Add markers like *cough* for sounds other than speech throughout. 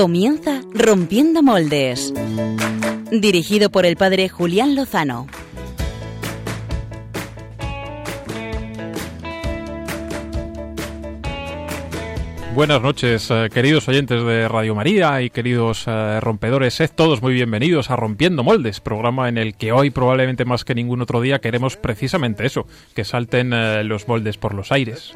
Comienza Rompiendo Moldes. Dirigido por el padre Julián Lozano. Buenas noches, eh, queridos oyentes de Radio María y queridos eh, rompedores. Sed todos muy bienvenidos a Rompiendo Moldes, programa en el que hoy, probablemente más que ningún otro día, queremos precisamente eso, que salten eh, los moldes por los aires.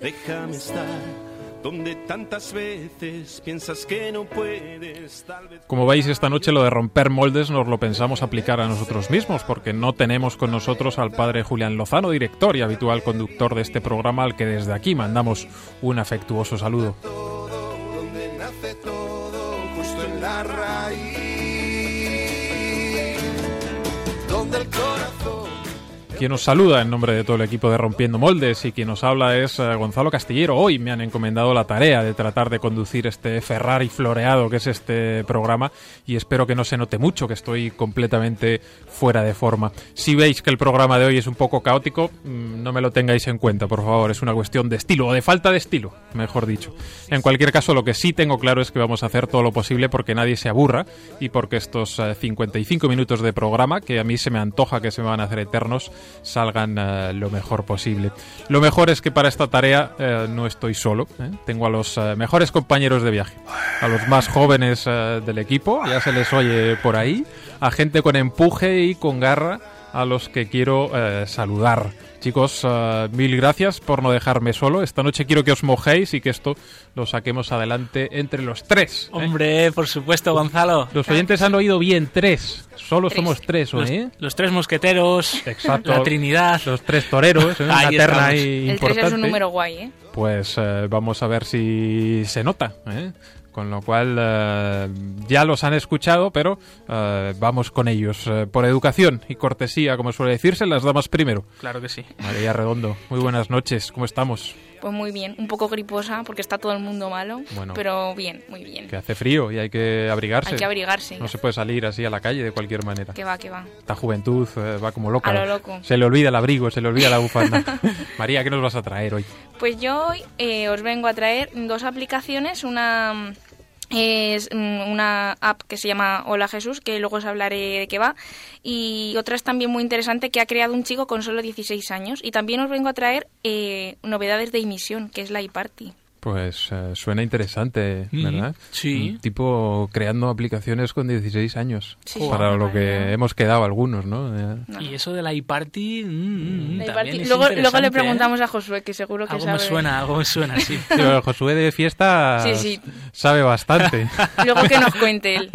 Déjame estar donde tantas veces piensas que no puedes. Tal vez Como veis, esta noche lo de romper moldes nos lo pensamos aplicar a nosotros mismos, porque no tenemos con nosotros al padre Julián Lozano, director y habitual conductor de este programa, al que desde aquí mandamos un afectuoso saludo. todo, donde nace todo, justo en la raíz. Donde el corazón. Quien nos saluda en nombre de todo el equipo de Rompiendo Moldes y quien nos habla es eh, Gonzalo Castillero. Hoy me han encomendado la tarea de tratar de conducir este Ferrari floreado que es este programa y espero que no se note mucho que estoy completamente fuera de forma. Si veis que el programa de hoy es un poco caótico, mm, no me lo tengáis en cuenta, por favor. Es una cuestión de estilo o de falta de estilo, mejor dicho. En cualquier caso, lo que sí tengo claro es que vamos a hacer todo lo posible porque nadie se aburra y porque estos eh, 55 minutos de programa, que a mí se me antoja que se me van a hacer eternos, salgan eh, lo mejor posible. Lo mejor es que para esta tarea eh, no estoy solo. ¿eh? Tengo a los mejores compañeros de viaje, a los más jóvenes del equipo, ya se les oye por ahí, a gente con empuje y con garra a los que quiero eh, saludar. Chicos, eh, mil gracias por no dejarme solo. Esta noche quiero que os mojéis y que esto lo saquemos adelante entre los tres. ¿eh? Hombre, por supuesto, Gonzalo. Los oyentes han oído bien, tres. Solo somos tres, Los, ¿eh? los tres mosqueteros, Exacto. la Trinidad. Los tres toreros, ¿eh? *laughs* una Ahí terna ahí El 3 importante. es un número guay, ¿eh? Pues vamos a ver si se nota. ¿eh? Con lo cual eh, ya los han escuchado, pero eh, vamos con ellos. Eh, por educación y cortesía, como suele decirse, las damas primero. Claro que sí. María Redondo, muy buenas noches, ¿cómo estamos? Pues muy bien, un poco griposa porque está todo el mundo malo, Bueno. pero bien, muy bien. Que hace frío y hay que abrigarse. Hay que abrigarse. No se puede salir así a la calle de cualquier manera. Que va, que va. Esta juventud eh, va como loca. A lo loco. Se le olvida el abrigo, se le olvida la bufanda. *laughs* *laughs* María, ¿qué nos vas a traer hoy? Pues yo hoy eh, os vengo a traer dos aplicaciones, una es mm, una app que se llama Hola Jesús, que luego os hablaré de qué va, y otra es también muy interesante que ha creado un chico con solo 16 años. Y también os vengo a traer eh, novedades de emisión, que es la iParty. Pues eh, suena interesante, Mm, ¿verdad? sí. Tipo creando aplicaciones con 16 años. Sí, para lo que hemos quedado algunos, ¿no? Eh, No. Y eso de la iParty, mm, mm, La también iParty- es luego, luego le interesante, preguntamos ¿eh? a Josué, que seguro que Algo sabe. me suena, algo me suena, sí. sí, *laughs* pero Josué de fiesta Sí, sí. sabe bastante. *laughs* Luego que nos cuente él.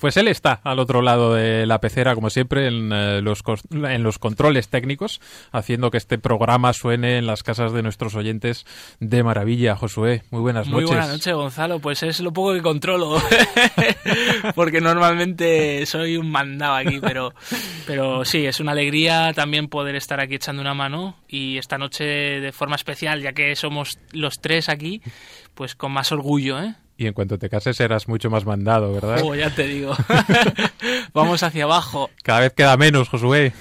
Pues él está al otro lado de la pecera, como siempre, en, eh, los, en los controles técnicos, haciendo que este programa suene en las casas de nuestros oyentes de maravilla. Josué, muy buenas Muy noches. buena noche, Gonzalo. Pues es lo poco que controlo. *laughs* Porque normalmente soy un mandado aquí, pero, pero sí, es una alegría también poder estar aquí echando una mano. Y esta noche de forma especial, ya que somos los tres aquí, pues con más orgullo, ¿eh? Y en cuanto te cases serás mucho más mandado, ¿verdad? Oh, ya te digo. *laughs* Vamos hacia abajo. Cada vez queda menos, Josué.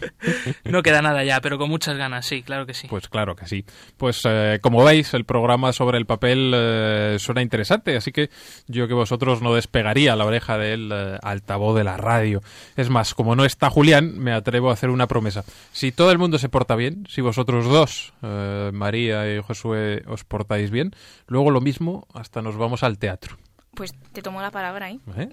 *laughs* No queda nada ya, pero con muchas ganas, sí, claro que sí. Pues claro que sí. Pues eh, como veis, el programa sobre el papel eh, suena interesante, así que yo que vosotros no despegaría la oreja del eh, altavoz de la radio. Es más, como no está Julián, me atrevo a hacer una promesa. Si todo el mundo se porta bien, si vosotros dos, María y Josué, os portáis bien, luego lo mismo, hasta nos vamos al teatro. Pues te tomo la palabra, ¿eh? ¿Eh?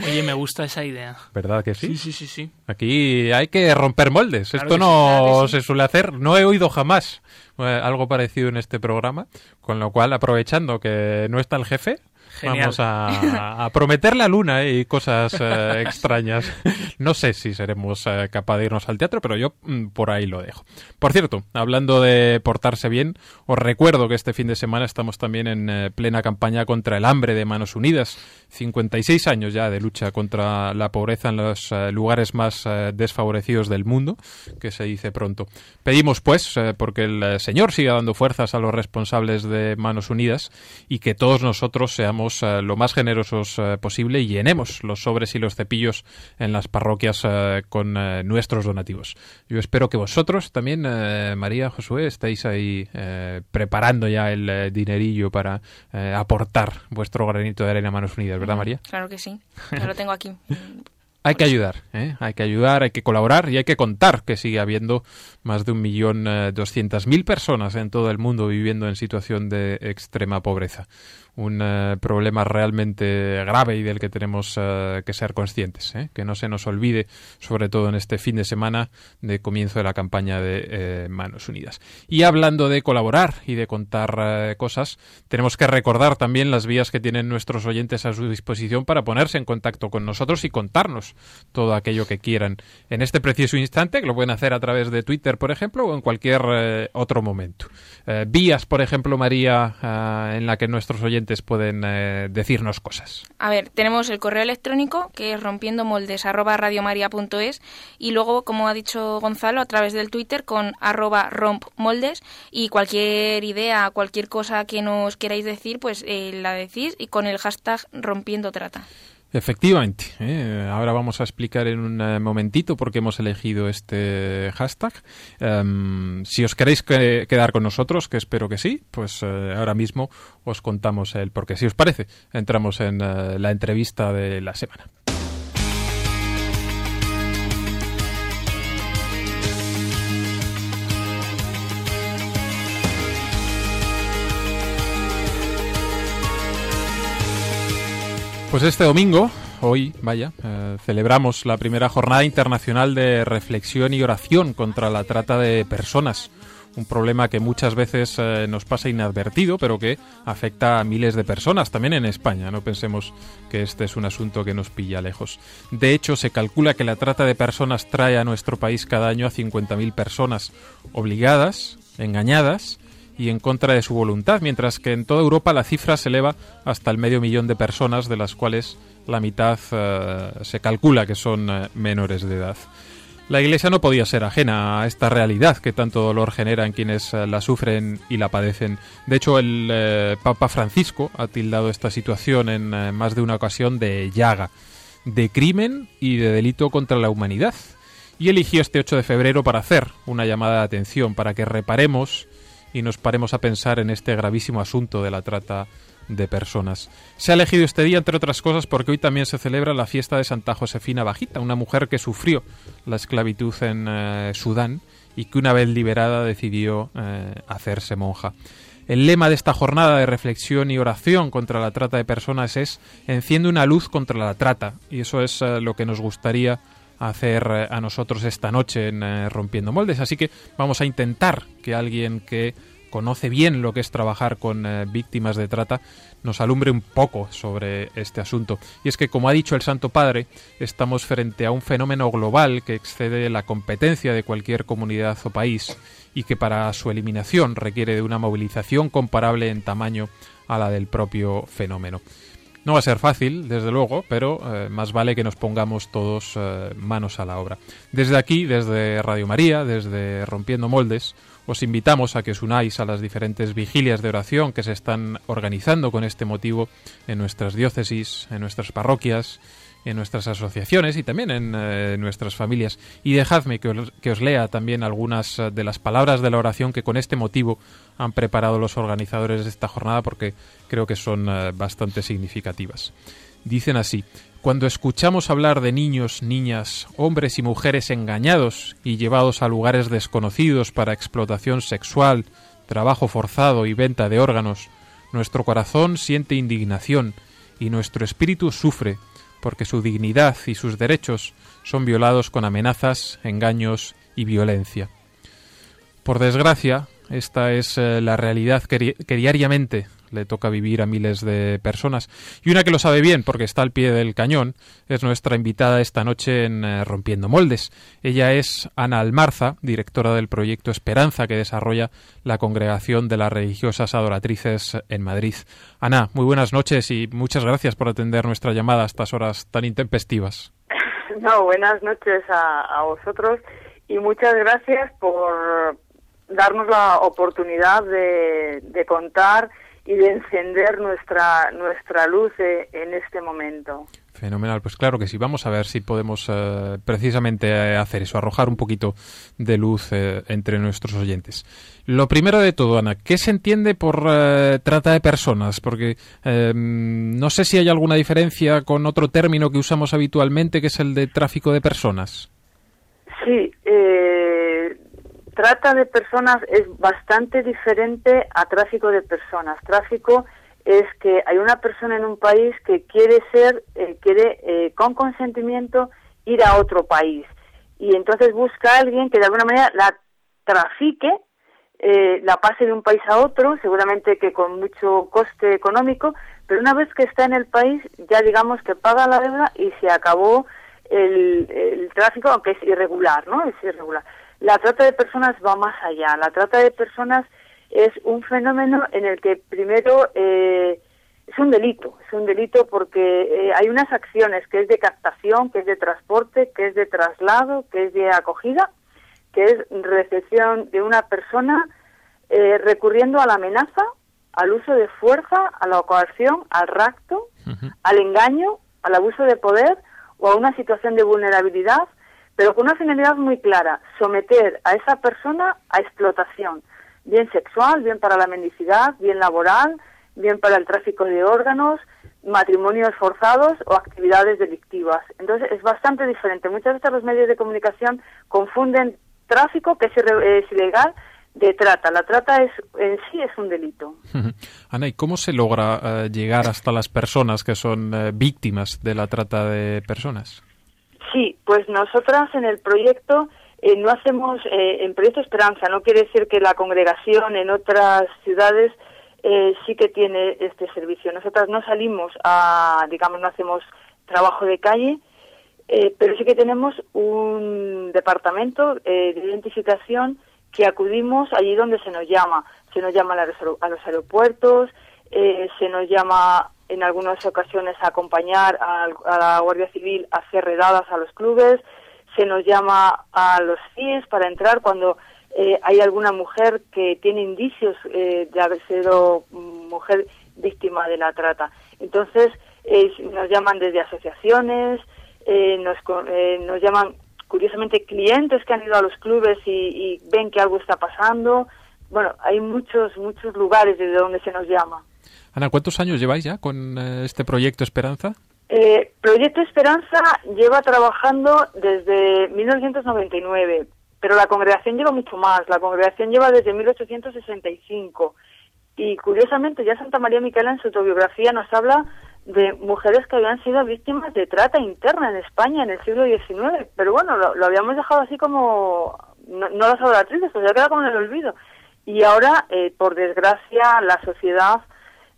*laughs* Oye, me gusta esa idea. ¿Verdad que sí? Sí, sí, sí, sí. Aquí hay que romper moldes. Claro Esto sí, no claro que sí. se suele hacer. No he oído jamás eh, algo parecido en este programa. Con lo cual, aprovechando que no está el jefe, Genial. vamos a, a prometer la luna y cosas eh, *laughs* extrañas. No sé si seremos eh, capaces de irnos al teatro, pero yo mm, por ahí lo dejo. Por cierto, hablando de portarse bien, os recuerdo que este fin de semana estamos también en eh, plena campaña contra el hambre de Manos Unidas. 56 años ya de lucha contra la pobreza en los eh, lugares más eh, desfavorecidos del mundo, que se dice pronto. Pedimos, pues, eh, porque el Señor siga dando fuerzas a los responsables de Manos Unidas y que todos nosotros seamos lo más generosos posible y llenemos los sobres y los cepillos en las parroquias con nuestros donativos. Yo espero que vosotros también, María, Josué, estéis ahí preparando ya el dinerillo para aportar vuestro granito de arena a Manos Unidas, ¿verdad, María? Claro que sí, *laughs* ya lo tengo aquí. Hay que ayudar, ¿eh? hay que ayudar, hay que colaborar y hay que contar que sigue habiendo más de un millón eh, doscientas mil personas en todo el mundo viviendo en situación de extrema pobreza un eh, problema realmente grave y del que tenemos eh, que ser conscientes. ¿eh? Que no se nos olvide, sobre todo en este fin de semana de comienzo de la campaña de Manos Unidas. Y hablando de colaborar y de contar cosas, tenemos que recordar también las vías que tienen nuestros oyentes a su disposición para ponerse en contacto con nosotros y contarnos todo aquello que quieran en este preciso instante, que lo pueden hacer a través de Twitter, por ejemplo, o en cualquier otro momento. vías, por ejemplo, María, en la que nuestros oyentes pueden eh, decirnos cosas? A ver, tenemos el correo electrónico que es rompiendomoldes y luego, como ha dicho Gonzalo, a través del Twitter con arroba rompmoldes y cualquier idea, cualquier cosa que nos queráis decir, pues eh, la decís y con el hashtag rompiendo trata. Efectivamente. ¿eh? Ahora vamos a explicar en un eh, momentito por qué hemos elegido este hashtag. Em, si os queréis quedar con nosotros, que espero que sí, pues eh, ahora mismo os contamos el por qué. Si os parece, entramos en la entrevista de la semana. Pues este domingo, hoy, vaya, eh, celebramos la primera jornada internacional de reflexión y oración contra la trata de personas. Un problema que muchas veces eh, nos pasa inadvertido, pero que afecta a miles de personas, también en España. No pensemos que este es un asunto que nos pilla lejos. De hecho, se calcula que la trata de personas trae a nuestro país cada año a 50.000 personas obligadas, engañadas y en contra de su voluntad, mientras que en toda Europa la cifra se eleva hasta el medio millón de personas, de las cuales la mitad eh, se calcula que son eh, menores de edad. La Iglesia no podía ser ajena a esta realidad que tanto dolor genera en quienes eh, la sufren y la padecen. De hecho, el Papa Francisco ha tildado esta situación en más de una ocasión de llaga, de crimen y de delito contra la humanidad. Y eligió este 8 de febrero para hacer una llamada de atención, para que reparemos y nos paremos a pensar en este gravísimo asunto de la trata de personas. Se ha elegido este día, entre otras cosas, porque hoy también se celebra la fiesta de Santa Josefina Bajita, una mujer que sufrió la esclavitud en eh, Sudán y que una vez liberada decidió eh, hacerse monja. El lema de esta jornada de reflexión y oración contra la trata de personas es Enciende una luz contra la trata, y eso es eh, lo que nos gustaría hacer eh, a nosotros esta noche en eh, Rompiendo Moldes. Así que vamos a intentar que alguien que conoce bien lo que es trabajar con eh, víctimas de trata nos alumbre un poco sobre este asunto. Y es que, como ha dicho el Santo Padre, estamos frente a un fenómeno global que excede la competencia de cualquier comunidad o país y que para su eliminación requiere de una movilización comparable en tamaño a la del propio fenómeno. No va a ser fácil, desde luego, pero eh, más vale que nos pongamos todos eh, manos a la obra. Desde aquí, desde Radio María, desde Rompiendo Moldes, os invitamos a que os unáis a las diferentes vigilias de oración que se están organizando con este motivo en nuestras diócesis, en nuestras parroquias, en nuestras asociaciones y también en eh, nuestras familias. Y dejadme que os, que os, lea también algunas de las palabras de la oración que con este motivo han preparado los organizadores de esta jornada porque creo que son eh, bastante significativas. Dicen así, cuando escuchamos hablar de niños, niñas, hombres y mujeres engañados y llevados a lugares desconocidos para explotación sexual, trabajo forzado y venta de órganos, nuestro corazón siente indignación y nuestro espíritu sufre porque su dignidad y sus derechos son violados con amenazas, engaños y violencia. Por desgracia, esta es eh, la realidad que, diariamente le toca vivir a miles de personas. Y una que lo sabe bien, porque está al pie del cañón, es nuestra invitada esta noche en eh, Rompiendo Moldes. Ella es Ana Almarza, directora del proyecto Esperanza que desarrolla la Congregación de las Religiosas Adoratrices en Madrid. Ana, muy buenas noches y muchas gracias por atender nuestra llamada a estas horas tan intempestivas. *laughs* No, buenas noches a vosotros y muchas gracias por, darnos la oportunidad de, contar y de encender nuestra, nuestra luz eh, en este momento. Fenomenal, pues claro que sí. Vamos a ver si podemos eh, precisamente eh, hacer eso, arrojar un poquito de luz entre nuestros oyentes. Lo primero de todo, Ana, ¿qué se entiende por trata de personas? Porque em, no sé si hay alguna diferencia con otro término que usamos habitualmente, que es el de tráfico de personas. Sí, trata de personas es bastante diferente a tráfico de personas. Tráfico es que hay una persona en un país que quiere ser, eh, quiere eh, con consentimiento ir a otro país y entonces busca a alguien que de alguna manera la trafique, eh, la pase de un país a otro, seguramente que con mucho coste económico, pero una vez que está en el país ya digamos que paga la deuda y se acabó el, el tráfico, aunque es irregular, ¿no? Es irregular. La trata de personas va más allá. La trata de personas es un fenómeno en el que primero eh, es un delito, es un delito porque eh, hay unas acciones que es de captación, que es de transporte, que es de traslado, que es de acogida, que es recepción de una persona eh, recurriendo a la amenaza, al uso de fuerza, a la coacción, al rapto, al engaño, al abuso de poder o a una situación de vulnerabilidad pero con una finalidad muy clara, someter a esa persona a explotación, bien sexual, bien para la mendicidad, bien laboral, bien para el tráfico de órganos, matrimonios forzados o actividades delictivas. Entonces es bastante diferente. Muchas veces los medios de comunicación confunden tráfico, que es, ilegal, de trata. La trata es en sí es un delito. Ana, ¿y cómo se logra eh, llegar hasta las personas que son eh, víctimas de la trata de personas? Sí, pues nosotras en el proyecto eh, no hacemos, eh, en Proyecto Esperanza, no quiere decir que la congregación en otras ciudades eh, sí que tiene este servicio. Nosotras no salimos a, digamos, no hacemos trabajo de calle, pero sí que tenemos un departamento de identificación que acudimos allí donde se nos llama. Se nos llama a los aeropuertos, se nos llama en algunas ocasiones acompañar a, la Guardia Civil a hacer redadas a los clubes, se nos llama a los CIES para entrar cuando eh, hay alguna mujer que tiene indicios eh, de haber sido mujer víctima de la trata. Entonces, eh, nos llaman desde asociaciones, nos, nos llaman curiosamente clientes que han ido a los clubes y, y ven que algo está pasando. Bueno, hay muchos, muchos lugares desde donde se nos llama. Ana, ¿cuántos años lleváis ya con eh, este proyecto Esperanza? Eh, proyecto Esperanza lleva trabajando desde 1999, pero la congregación lleva mucho más. La congregación lleva desde 1865. Y curiosamente, ya Santa María Micaela en su autobiografía nos habla de mujeres que habían sido víctimas de trata interna en España en el siglo XIX. Pero bueno, lo, habíamos dejado así como. No, las adoratrices, pues ya queda como en el olvido. Y ahora, eh, por desgracia, la sociedad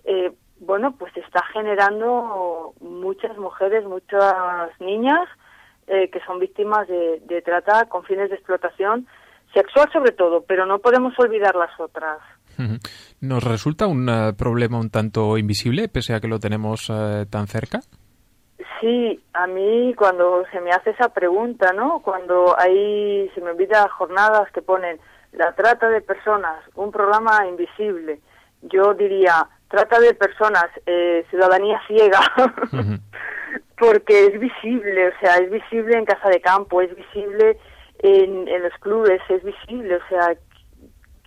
eh, bueno, pues está generando muchas mujeres, muchas niñas eh, que son víctimas de, trata con fines de explotación sexual sobre todo, pero no podemos olvidar las otras. ¿Nos resulta un eh, problema un tanto invisible, pese a que lo tenemos tan cerca? Sí, a mí cuando se me hace esa pregunta, ¿no? Cuando hay, se me invita jornadas que ponen la trata de personas, un programa invisible, yo diría, trata de personas, eh, ciudadanía ciega, *laughs* porque es visible, o sea, es visible en casa de campo, es visible en, en los clubes, es visible, o sea,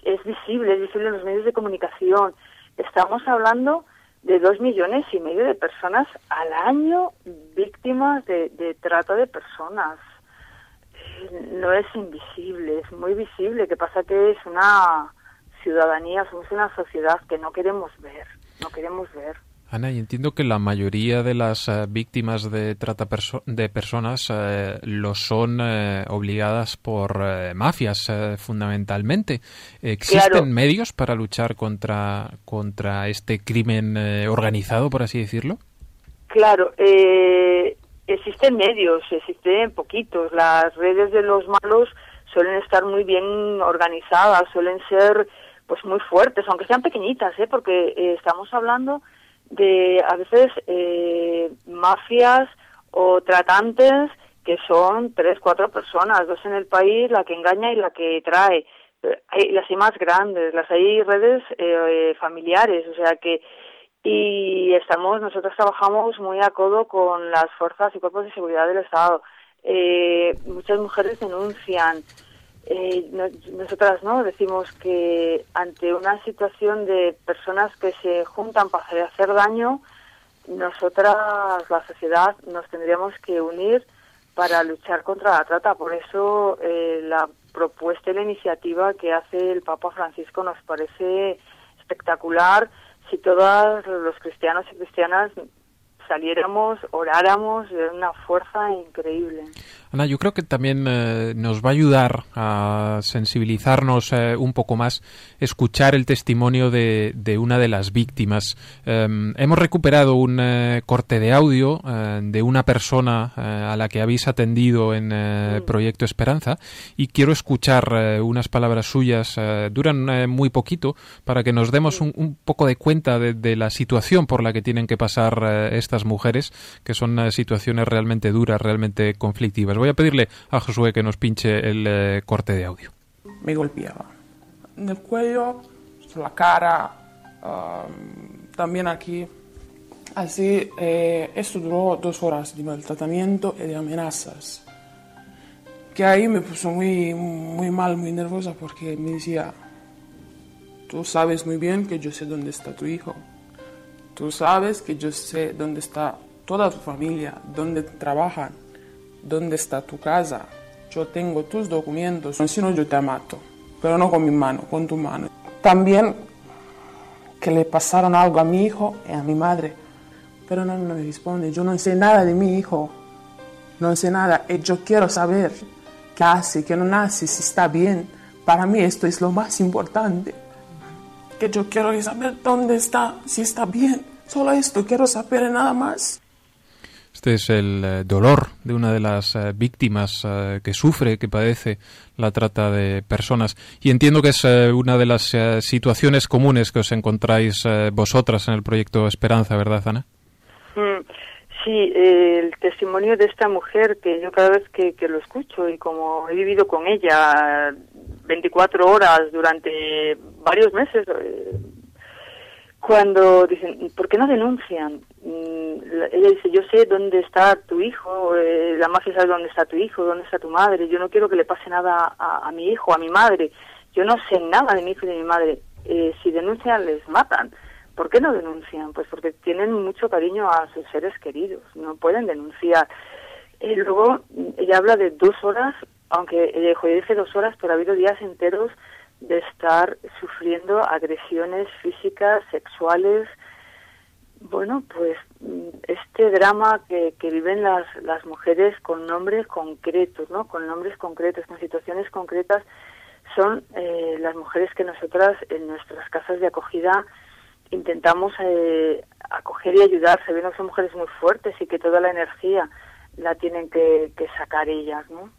es visible, es visible en los medios de comunicación. Estamos hablando de dos millones y medio de personas al año víctimas de, de trata de personas. No es invisible, es muy visible. que pasa que es una ciudadanía, somos una sociedad que no queremos ver, no queremos ver. Ana, y entiendo que la mayoría de las eh, víctimas de trata de personas eh, lo son eh, obligadas por mafias, fundamentalmente. ¿Existen medios para luchar contra, contra este crimen organizado, por así decirlo? Claro, existen medios, existen poquitos. Las redes de los malos suelen estar muy bien organizadas, suelen ser pues muy fuertes, aunque sean pequeñitas, ¿eh? porque eh, estamos hablando de a veces eh, mafias o tratantes que son tres, cuatro personas, dos en el país, la que engaña y la que trae. hay, las hay más grandes, las hay redes eh, familiares, o sea que y estamos nosotros trabajamos muy a codo con las fuerzas y cuerpos de seguridad del Estado. Eh, muchas mujeres denuncian. Eh, nosotras no decimos que ante una situación de personas que se juntan para hacer daño, nosotras, la sociedad, nos tendríamos que unir para luchar contra la trata. Por eso eh, la propuesta y la iniciativa que hace el Papa Francisco nos parece espectacular si todos los cristianos y cristianas saliéramos, oráramos, de una fuerza increíble. Ana, yo creo que también eh, nos va a ayudar a sensibilizarnos eh, un poco más escuchar el testimonio de, una de las víctimas. Em, hemos recuperado un eh, corte de audio de una persona a la que habéis atendido en mm. Proyecto Esperanza y quiero escuchar unas palabras suyas. duran muy poquito para que nos demos un, un poco de cuenta de, de, la situación por la que tienen que pasar estas mujeres, que son situaciones realmente duras, realmente conflictivas voy a pedirle a Josué que nos pinche el eh, corte de audio. Me golpeaba en el cuello, la cara, um, también aquí. Así, eh, esto duró dos horas de maltratamiento y de amenazas. Que ahí me puso muy, muy mal, muy nerviosa porque me decía, tú sabes muy bien que yo sé dónde está tu hijo. Tú sabes que yo sé dónde está toda tu familia, dónde trabajan ¿dónde está tu casa? Yo tengo tus documentos, si no yo te mato, pero no con mi mano, con tu mano. También que le pasaron algo a mi hijo y a mi madre, pero no, me responde, yo no sé nada de mi hijo, no sé nada, y yo quiero saber qué hace, qué no hace, si está bien. Para mí esto es lo más importante, que yo quiero saber dónde está, si está bien, solo esto, quiero saber nada más. Este es el eh, dolor de una de las eh, víctimas eh, que sufre, que padece la trata de personas. Y entiendo que es una de las situaciones comunes que os encontráis vosotras en el proyecto Esperanza, ¿verdad, Ana? Mm, sí, el testimonio de esta mujer que yo cada vez que, que lo escucho y como he vivido con ella 24 horas durante varios meses, cuando dicen, ¿por qué no denuncian? Mm, ella dice, yo sé dónde está tu hijo, eh, la mafia sabe dónde está tu hijo, dónde está tu madre, yo no quiero que le pase nada a, mi hijo, a mi madre, yo no sé nada de mi hijo y de mi madre, eh, si denuncian les matan. ¿Por qué no denuncian? Pues porque tienen mucho cariño a sus seres queridos, no pueden denunciar. Y luego ella habla de dos horas, aunque ella dice dos horas, pero ha habido días enteros de estar sufriendo agresiones físicas, sexuales. Bueno, pues mm, este drama que, que viven las, las mujeres con nombres concretos, ¿no? Con nombres concretos, con situaciones concretas, son eh, las mujeres que nosotras en nuestras casas de acogida intentamos eh, acoger y ayudar. Se que son mujeres muy fuertes y que toda la energía la tienen que, que sacar ellas, ¿no?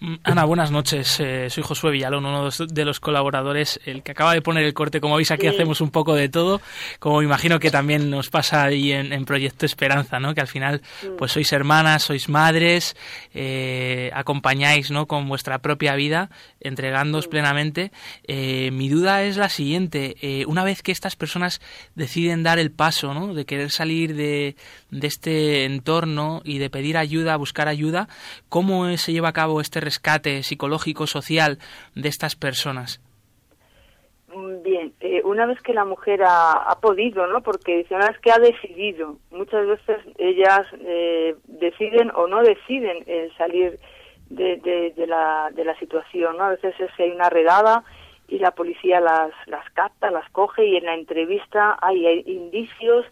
Mm, Ana, buenas noches. Eh, soy Josué Villalón, uno de los colaboradores, el que acaba de poner el corte. Como veis, aquí hacemos un poco de todo. Como imagino que también nos pasa ahí en, Proyecto Esperanza, ¿no? Que al final, pues sois hermanas, sois madres, eh, acompañáis, ¿no? Con vuestra propia vida, entregándoos plenamente. Eh, mi duda es la siguiente. una vez que estas personas deciden dar el paso, ¿no? De querer salir de, de este entorno y de pedir ayuda, buscar ayuda, ¿cómo se lleva a cabo este rescate psicológico, social de estas personas? Mm, bien, eh, una vez que la mujer ha, podido, ¿no? Porque una vez que ha decidido, muchas veces ellas eh, deciden o no deciden eh, salir de, la, de la situación, ¿no? A veces es que hay una redada y la policía las, las capta, las coge y en la entrevista hay, indicios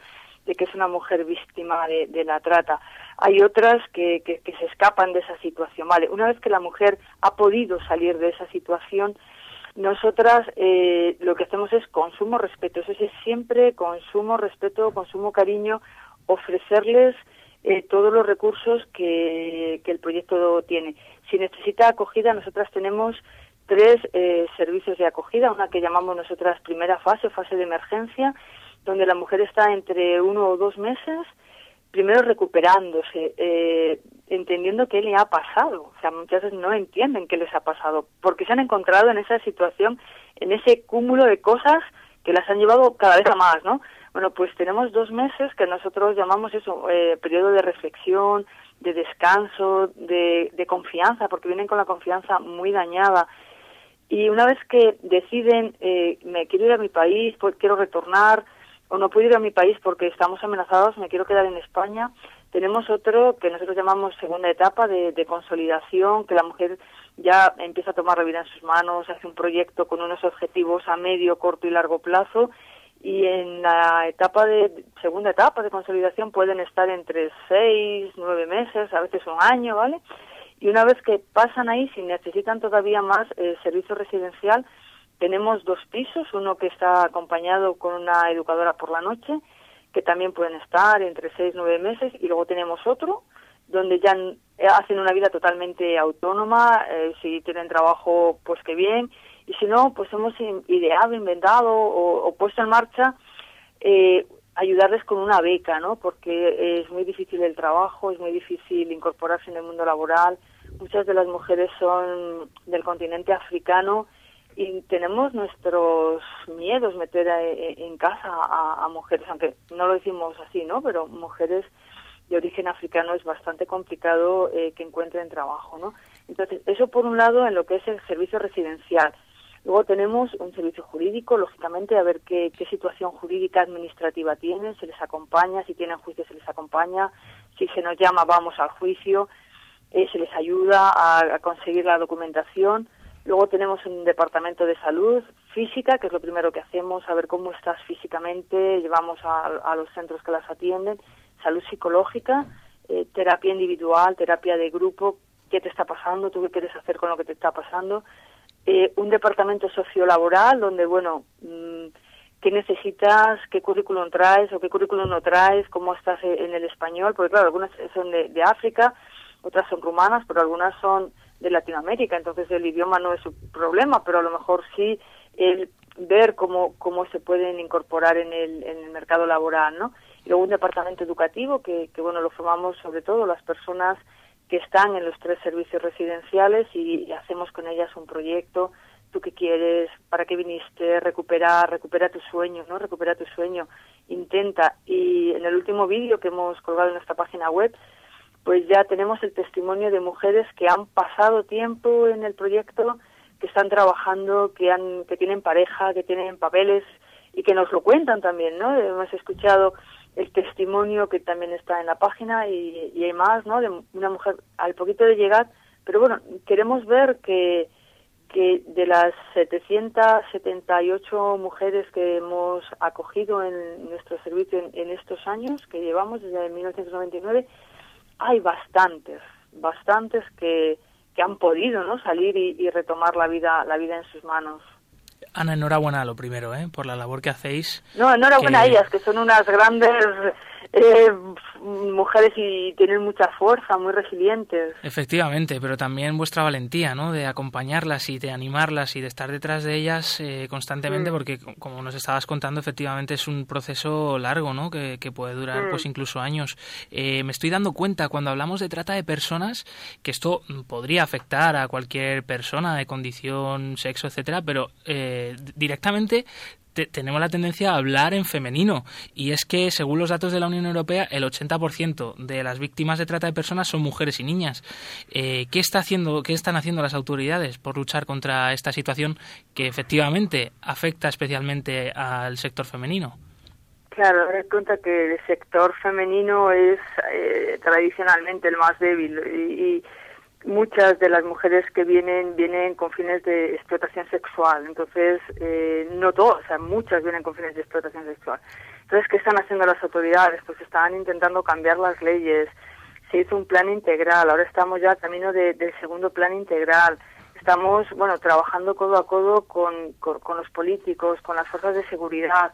de que es una mujer víctima de, de la trata hay otras que, que, se escapan de esa situación. Vale, una vez que la mujer ha podido salir de esa situación, nosotras eh, lo que hacemos es consumo, respeto. Eso es siempre consumo, respeto, consumo, cariño, ofrecerles eh, todos los recursos que, que, el proyecto tiene. Si necesita acogida, nosotras tenemos tres eh, servicios de acogida, una que llamamos nosotras primera fase, fase de emergencia, donde la mujer está entre uno o dos meses primero recuperándose, eh, entendiendo qué le ha pasado. O sea, muchas veces no entienden qué les ha pasado, porque se han encontrado en esa situación, en ese cúmulo de cosas que las han llevado cada vez a más, ¿no? Bueno, pues tenemos dos meses que nosotros llamamos eso, eh, periodo de reflexión, de descanso, de, confianza, porque vienen con la confianza muy dañada. Y una vez que deciden, eh, me quiero ir a mi país, pues quiero retornar, o no puedo ir a mi país porque estamos amenazados, me quiero quedar en España, tenemos otro que nosotros llamamos segunda etapa de, de, consolidación, que la mujer ya empieza a tomar la vida en sus manos, hace un proyecto con unos objetivos a medio, corto y largo plazo y en la etapa de segunda etapa de consolidación pueden estar entre seis, nueve meses, a veces un año, ¿vale? Y una vez que pasan ahí, si necesitan todavía más eh, servicio residencial, tenemos dos pisos, uno que está acompañado con una educadora por la noche, que también pueden estar entre seis, nueve meses, y luego tenemos otro donde ya hacen una vida totalmente autónoma, eh, si tienen trabajo, pues que bien, y si no, pues hemos ideado, inventado o, puesto en marcha eh, ayudarles con una beca, ¿no? Porque es muy difícil el trabajo, es muy difícil incorporarse en el mundo laboral. Muchas de las mujeres son del continente africano y tenemos nuestros miedos meter en casa a, mujeres, aunque no lo decimos así, ¿no? Pero mujeres de origen africano es bastante complicado eh, que encuentren trabajo, ¿no? Entonces, eso por un lado en lo que es el servicio residencial. Luego tenemos un servicio jurídico, lógicamente, a ver qué, qué situación jurídica administrativa tienen, se les acompaña, si tienen juicio se les acompaña, si se nos llama vamos al juicio, eh, se les ayuda a, conseguir la documentación. Luego tenemos un departamento de salud física, que es lo primero que hacemos, a ver cómo estás físicamente, llevamos a, los centros que las atienden, salud psicológica, eh, terapia individual, terapia de grupo, qué te está pasando, tú qué quieres hacer con lo que te está pasando. Eh, un departamento sociolaboral donde, bueno, mm, qué necesitas, qué currículum traes o qué currículum no traes, cómo estás e-, en el español, porque claro, algunas son de, África, otras son rumanas, pero algunas son de Latinoamérica, entonces el idioma no es su problema, pero a lo mejor sí el ver cómo, cómo se pueden incorporar en el, en el mercado laboral, ¿no? Y luego un departamento educativo que, que, bueno, lo formamos sobre todo las personas que están en los tres servicios residenciales y hacemos con ellas un proyecto. ¿Tú qué quieres? ¿Para qué viniste? Recuperar, recupera tu sueño, ¿no? Recupera tu sueño. Intenta. Y en el último vídeo que hemos colgado en nuestra página web, pues ya tenemos el testimonio de mujeres que han pasado tiempo en el proyecto, que están trabajando, que han, que tienen pareja, que tienen papeles y que nos lo cuentan también, ¿no? Hemos escuchado el testimonio que también está en la página y, y hay más, ¿no? De una mujer al poquito de llegar, pero bueno, queremos ver que, que de las 778 mujeres que hemos acogido en nuestro servicio en, estos años que llevamos desde 1999, hay bastantes, bastantes que, que han podido ¿no? salir y, y retomar la vida, la vida en sus manos. Ana, enhorabuena lo primero, ¿eh? por la labor que hacéis. No, enhorabuena a ellas, que son unas grandes eh, mujeres y tienen mucha fuerza, muy resilientes. Efectivamente, pero también vuestra valentía, ¿no? De acompañarlas y de animarlas y de estar detrás de ellas eh, constantemente, mm. porque como nos estabas contando, efectivamente es un proceso largo, ¿no? Que, puede durar, pues mm. incluso años. Eh, me estoy dando cuenta cuando hablamos de trata de personas que esto podría afectar a cualquier persona de condición, sexo, etcétera, pero directamente tenemos la tendencia a hablar en femenino. Y es que, según los datos de la Unión Europea, el 80% de las víctimas de trata de personas son mujeres y niñas. Eh, ¿qué, está haciendo, ¿Qué están haciendo las autoridades por luchar contra esta situación que efectivamente afecta especialmente al sector femenino? Claro, das cuenta que el sector femenino es eh, tradicionalmente el más débil y muchas de las mujeres que vienen vienen con fines de explotación sexual. Entonces, eh, no todas, o sea, muchas vienen con fines de explotación sexual. Entonces, ¿qué están haciendo las autoridades? Pues están intentando cambiar las leyes. Se hizo un plan integral, ahora estamos ya camino del segundo plan integral. Estamos, bueno, trabajando codo a codo con, con los políticos, con las fuerzas de seguridad.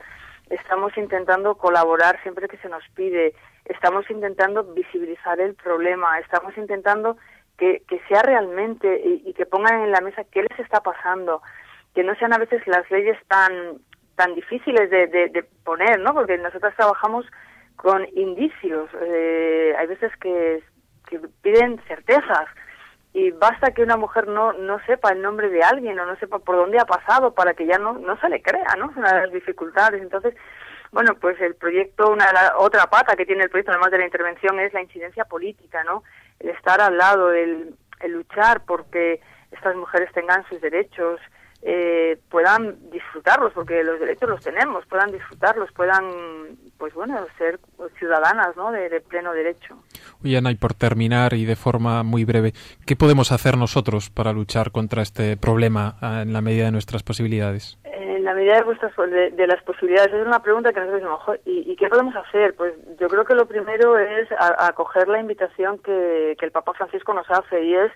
Estamos intentando colaborar siempre que se nos pide. Estamos intentando visibilizar el problema. Estamos intentando que, sea realmente y, que pongan en la mesa qué les está pasando, que no sean a veces las leyes tan tan difíciles de, de, poner, ¿no? Porque nosotros trabajamos con indicios. Eh, hay veces que, que piden certezas y basta que una mujer no, no sepa el nombre de alguien o no sepa por dónde ha pasado para que ya no, no se le crea, ¿no? Es una de las dificultades. Entonces, bueno, pues el proyecto, una otra pata que tiene el proyecto, además de la intervención, es la incidencia política, ¿no? El estar al lado, el, luchar porque estas mujeres tengan sus derechos, eh, puedan disfrutarlos, porque los derechos los tenemos, puedan disfrutarlos, puedan, pues bueno, ser ciudadanas, ¿no? De, pleno derecho. Oye, Ana, y por terminar y de forma muy breve, ¿qué podemos hacer nosotros para luchar contra este problema ah, en la medida de nuestras posibilidades? En la medida de, vuestras, de, las posibilidades, es una pregunta que nosotros decimos, ¿y, ¿y qué podemos hacer? Pues yo creo que lo primero es acoger la invitación que, que el Papa Francisco nos hace y es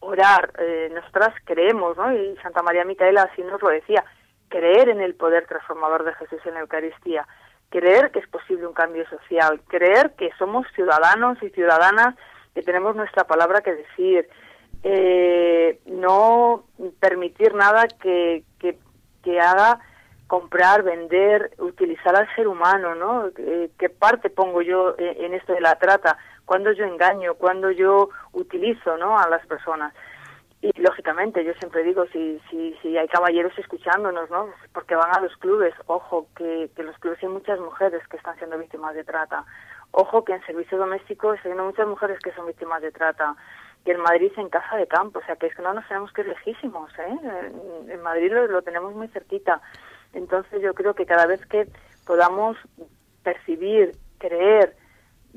orar. Eh, nosotras creemos, ¿no? Y Santa María Micaela así nos lo decía, creer en el poder transformador de Jesús en la Eucaristía, creer que es posible un cambio social, creer que somos ciudadanos y ciudadanas que tenemos nuestra palabra que decir, eh, no permitir nada que, que, que, haga comprar, vender, utilizar al ser humano, ¿no? Eh, ¿Qué parte pongo yo en esto de la trata? cuando yo engaño, cuando yo utilizo ¿no? a las personas. Y lógicamente, yo siempre digo, si, si, si hay caballeros escuchándonos, ¿no? Porque van a los clubes, ojo, que, que los clubes hay muchas mujeres que están siendo víctimas de trata. Ojo que en servicio doméstico hay muchas mujeres que son víctimas de trata. Que en Madrid en casa de campo, o sea que es que no nos sabemos que es lejísimos, ¿eh? En Madrid lo, lo tenemos muy cerquita. Entonces yo creo que cada vez que podamos percibir, creer,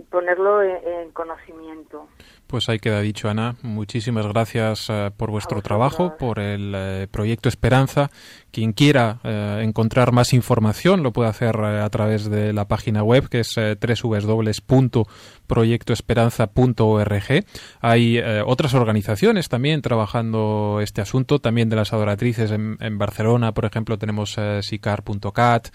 ponerlo en, conocimiento. Pues ahí queda dicho, Ana. Muchísimas gracias eh, por vuestro trabajo, por el eh, proyecto Esperanza. Quien quiera eh, encontrar más información lo puede hacer a través de la página web que es www.proyectoesperanza.org. Hay otras organizaciones también trabajando este asunto, también de las adoratrices en, en Barcelona, por ejemplo, tenemos sicar.cat,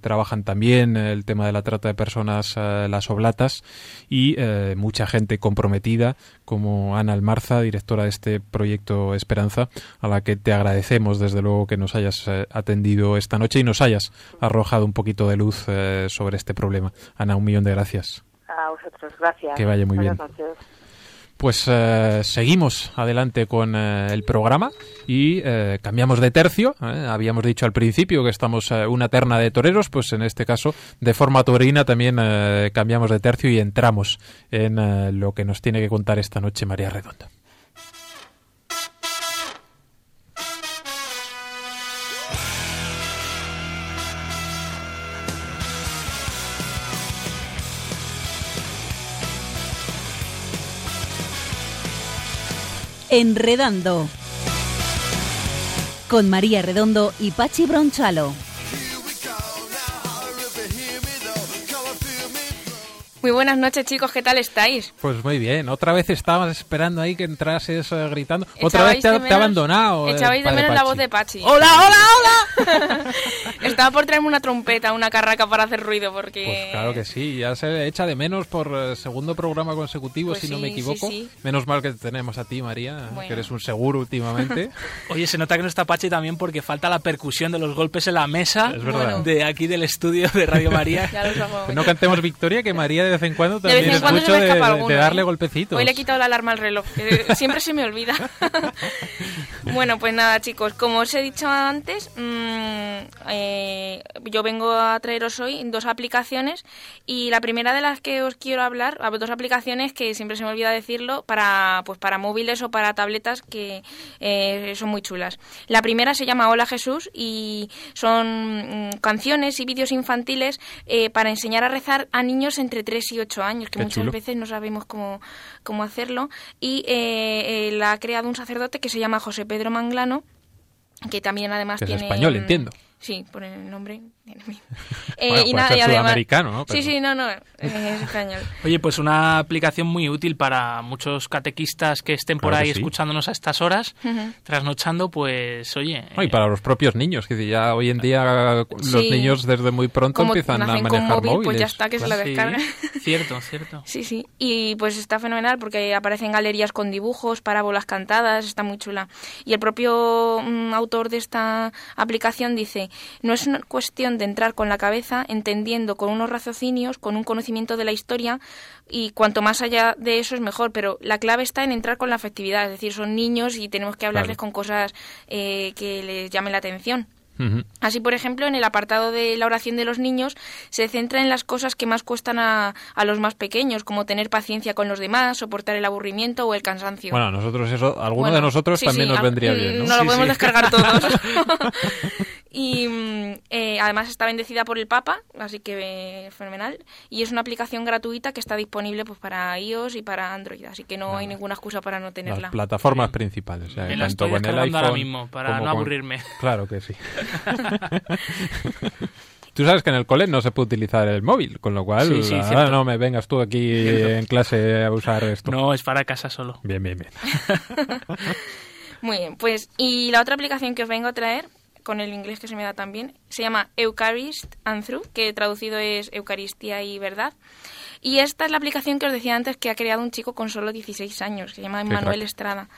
trabajan también el tema de la trata de personas, las oblatas, y mucha gente comprometida como Ana Almarza, directora de este proyecto Esperanza, a la que te agradecemos desde luego que nos hayas eh, atendido esta noche y nos hayas arrojado un poquito de luz eh, sobre este problema. Ana, un millón de gracias. A vosotros, gracias. Que vaya muy bien. Pues eh, seguimos adelante con eh, el programa y eh, cambiamos de tercio. Habíamos dicho al principio que estamos una terna de toreros, pues en este caso, de forma torina, también cambiamos de tercio y entramos en lo que nos tiene que contar esta noche María Redonda. Enredando. Con María Redondo y Pachi Bronchalo. Muy buenas noches, chicos. ¿Qué tal estáis? Pues muy bien. Otra vez estabas esperando ahí que entrases eh, gritando. Otra vez te, ha abandonado. Echabais de menos la voz de Pachi. ¡Hola, hola, hola! *laughs* Estaba por traerme una trompeta, una carraca para hacer ruido, porque... Pues claro que sí. Ya se echa de menos por eh, segundo programa consecutivo, pues si no me equivoco. Menos mal que tenemos a ti, María, que eres un seguro últimamente. *laughs* Oye, se nota que no está Pachi también porque falta la percusión de los golpes en la mesa de aquí del estudio de Radio María. *laughs* no cantemos victoria, que María de vez en cuando también es mucho de, darle ¿eh? golpecitos. Hoy le he quitado la alarma al reloj, siempre se me olvida. *laughs* bueno, pues nada, chicos, como os he dicho antes, mmm, eh, yo vengo a traeros hoy dos aplicaciones y la primera de las que os quiero hablar, dos aplicaciones que siempre se me olvida decirlo, para, pues para móviles o para tabletas que eh, son muy chulas. La primera se llama Hola Jesús y son mm, canciones y vídeos infantiles para enseñar a rezar a niños entre 3 y ocho años, que muchas veces no sabemos cómo, cómo hacerlo. Y eh, eh, la ha creado un sacerdote que se llama José Pedro Manglano, que también además que tiene... Es español, entiendo. Sí, por el nombre. Eh, y nada, sudamericano, ¿no? Sí, sí, no, no, es español. Oye, pues una aplicación muy útil para muchos catequistas que estén por ahí escuchándonos a estas horas, trasnochando, pues, oye... y para los propios niños, que ya hoy en día los niños desde muy pronto empiezan a manejar con móvil, Pues ya está, que se la pues descargan. *laughs* cierto, cierto. Sí, sí, y pues está fenomenal porque aparecen galerías con dibujos, parábolas cantadas, está muy chula. Y el propio mm, autor de esta aplicación dice, no es una cuestión de entrar con la cabeza entendiendo con unos raciocinios, con un conocimiento de la historia y cuanto más allá de eso es mejor, pero la clave está en entrar con la afectividad, es decir, son niños y tenemos que hablarles con cosas eh, que les llamen la atención. Así, por ejemplo, en el apartado de la oración de los niños se centra en las cosas que más cuestan a, a, los más pequeños, como tener paciencia con los demás, soportar el aburrimiento o el cansancio. Bueno, nosotros eso, alguno de nosotros también nos vendría *laughs* bien. ¿no? No lo podemos descargar todos. *laughs* y eh, además está bendecida por el Papa, así que eh, fenomenal. Y es una aplicación gratuita que está disponible pues para iOS y para Android, así que no hay ninguna excusa para no tenerla. Las plataformas principales, o sea, Me tanto estoy con el iPhone ahora mismo para no con... aburrirme. *laughs* Claro que sí. *laughs* Tú sabes que en el cole no se puede utilizar el móvil, con lo cual Sí, sí, ahora no me vengas tú aquí Cierto. en clase a usar esto. No, es para casa solo. Bien, bien, bien. *laughs* Muy bien, pues y la otra aplicación que os vengo a traer con el inglés que se me da también se llama Eucharist and Truth, que traducido es Eucaristía y Verdad. Y esta es la aplicación que os decía antes que ha creado un chico con solo 16 años, que se llama Qué Manuel crack. Estrada.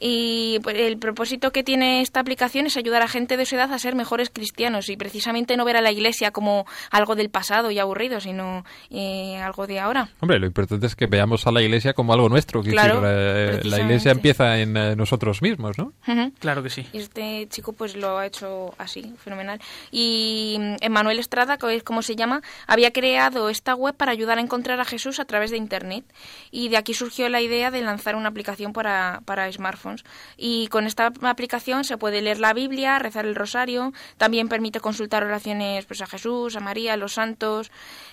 Y pues, el propósito que tiene esta aplicación es ayudar a gente de su edad a ser mejores cristianos y precisamente no ver a la iglesia como algo del pasado y aburrido, sino eh, algo de ahora. Hombre, lo importante es que veamos a la iglesia como algo nuestro. Claro, decir, eh, la iglesia empieza en eh, nosotros mismos, ¿no? Ujú. Claro que sí. Y este chico pues lo ha hecho así, fenomenal. Y mm, Emmanuel Estrada, que es como se llama, había creado esta web para ayudar a encontrar a Jesús a través de Internet. Y de aquí surgió la idea de lanzar una aplicación para, para smartphones. Y con esta aplicación se puede leer la Biblia, rezar el rosario, también permite consultar oraciones pues, a Jesús, a María, a los santos.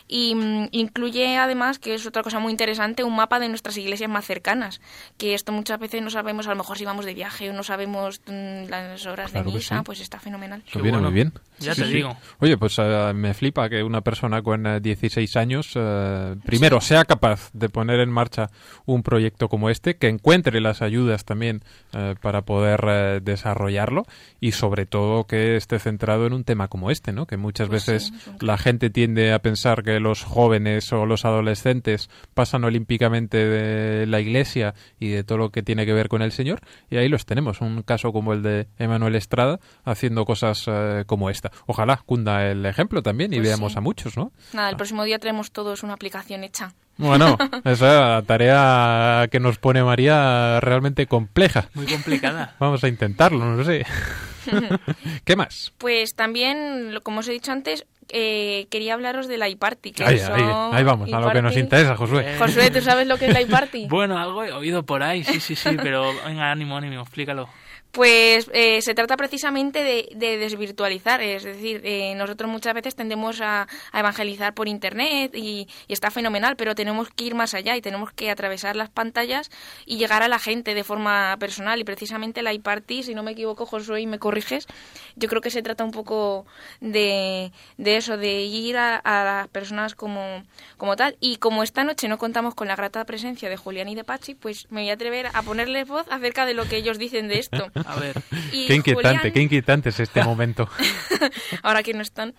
Y mm, incluye además, que es otra cosa muy interesante, un mapa de nuestras iglesias más cercanas. Que esto muchas veces no sabemos, a lo mejor si vamos de viaje o no sabemos mm, las horas Claro de misa, sí. pues está fenomenal. Eso viene bueno. muy bien. Ya te digo. Oye, pues eh, me flipa que una persona con eh, 16 años, eh, primero, sea capaz de poner en marcha un proyecto como este, que encuentre las ayudas también eh, para poder eh, desarrollarlo y sobre todo que esté centrado en un tema como este, ¿no? Que muchas Pues veces la gente tiende a pensar que los jóvenes o los adolescentes pasan olímpicamente de la iglesia y de todo lo que tiene que ver con el Señor y ahí los tenemos, un caso como el de Emanuel Estrada haciendo cosas eh, como esta. Ojalá cunda el ejemplo también y Pues veamos sí. a muchos, ¿no? Nada, el próximo día traemos todos una aplicación hecha. Bueno, *laughs* esa tarea que nos pone María realmente compleja. Muy complicada. *laughs* Vamos a intentarlo, no sé. *laughs* ¿Qué más? Pues también, lo- como os he dicho antes, eh, quería hablaros de la iParty. que Ahí, son ahí, ahí vamos, a lo que nos interesa, Josué. Eh, Josué, ¿tú sabes lo que es la iParty? Bueno, algo he oído por ahí, sí, sí, sí, pero venga, ánimo, ánimo, explícalo. Pues eh, se trata precisamente de, de desvirtualizar, es decir, eh, nosotros muchas veces tendemos a, evangelizar por Internet y, y está fenomenal, pero tenemos que ir más allá y tenemos que atravesar las pantallas y llegar a la gente de forma personal y precisamente la iParty, si no me equivoco, Josué, y me corriges, yo creo que se trata un poco de, de eso, de ir a, a las personas como, como tal. Y como esta noche no contamos con la grata presencia de Julián y de Pachi, pues me voy a atrever a ponerles voz acerca de lo que ellos dicen de esto. *laughs* A ver, Y Qué inquietante, Julián, qué inquietante es este momento. *laughs* ahora que no están,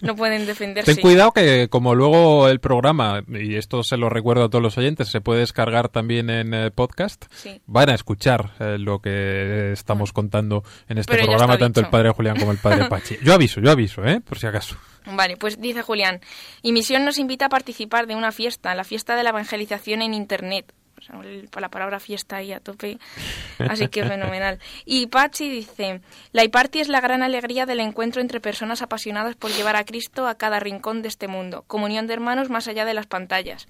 no pueden defenderse. Ten cuidado que como luego el programa, y esto se lo recuerdo a todos los oyentes, se puede descargar también en eh, podcast, Sí. van a escuchar eh, lo que estamos contando en este Pero programa, tanto el dicho. padre Julián como el padre Pachi. Yo aviso, yo aviso, ¿eh? Por si acaso. Vale, pues dice Julián, y Misión nos invita a participar de una fiesta, la fiesta de la evangelización en Internet. El- la palabra fiesta ahí a tope, así que fenomenal. Y Pachi dice, la iParty es la gran alegría del encuentro entre personas apasionadas por llevar a Cristo a cada rincón de este mundo, comunión de hermanos más allá de las pantallas.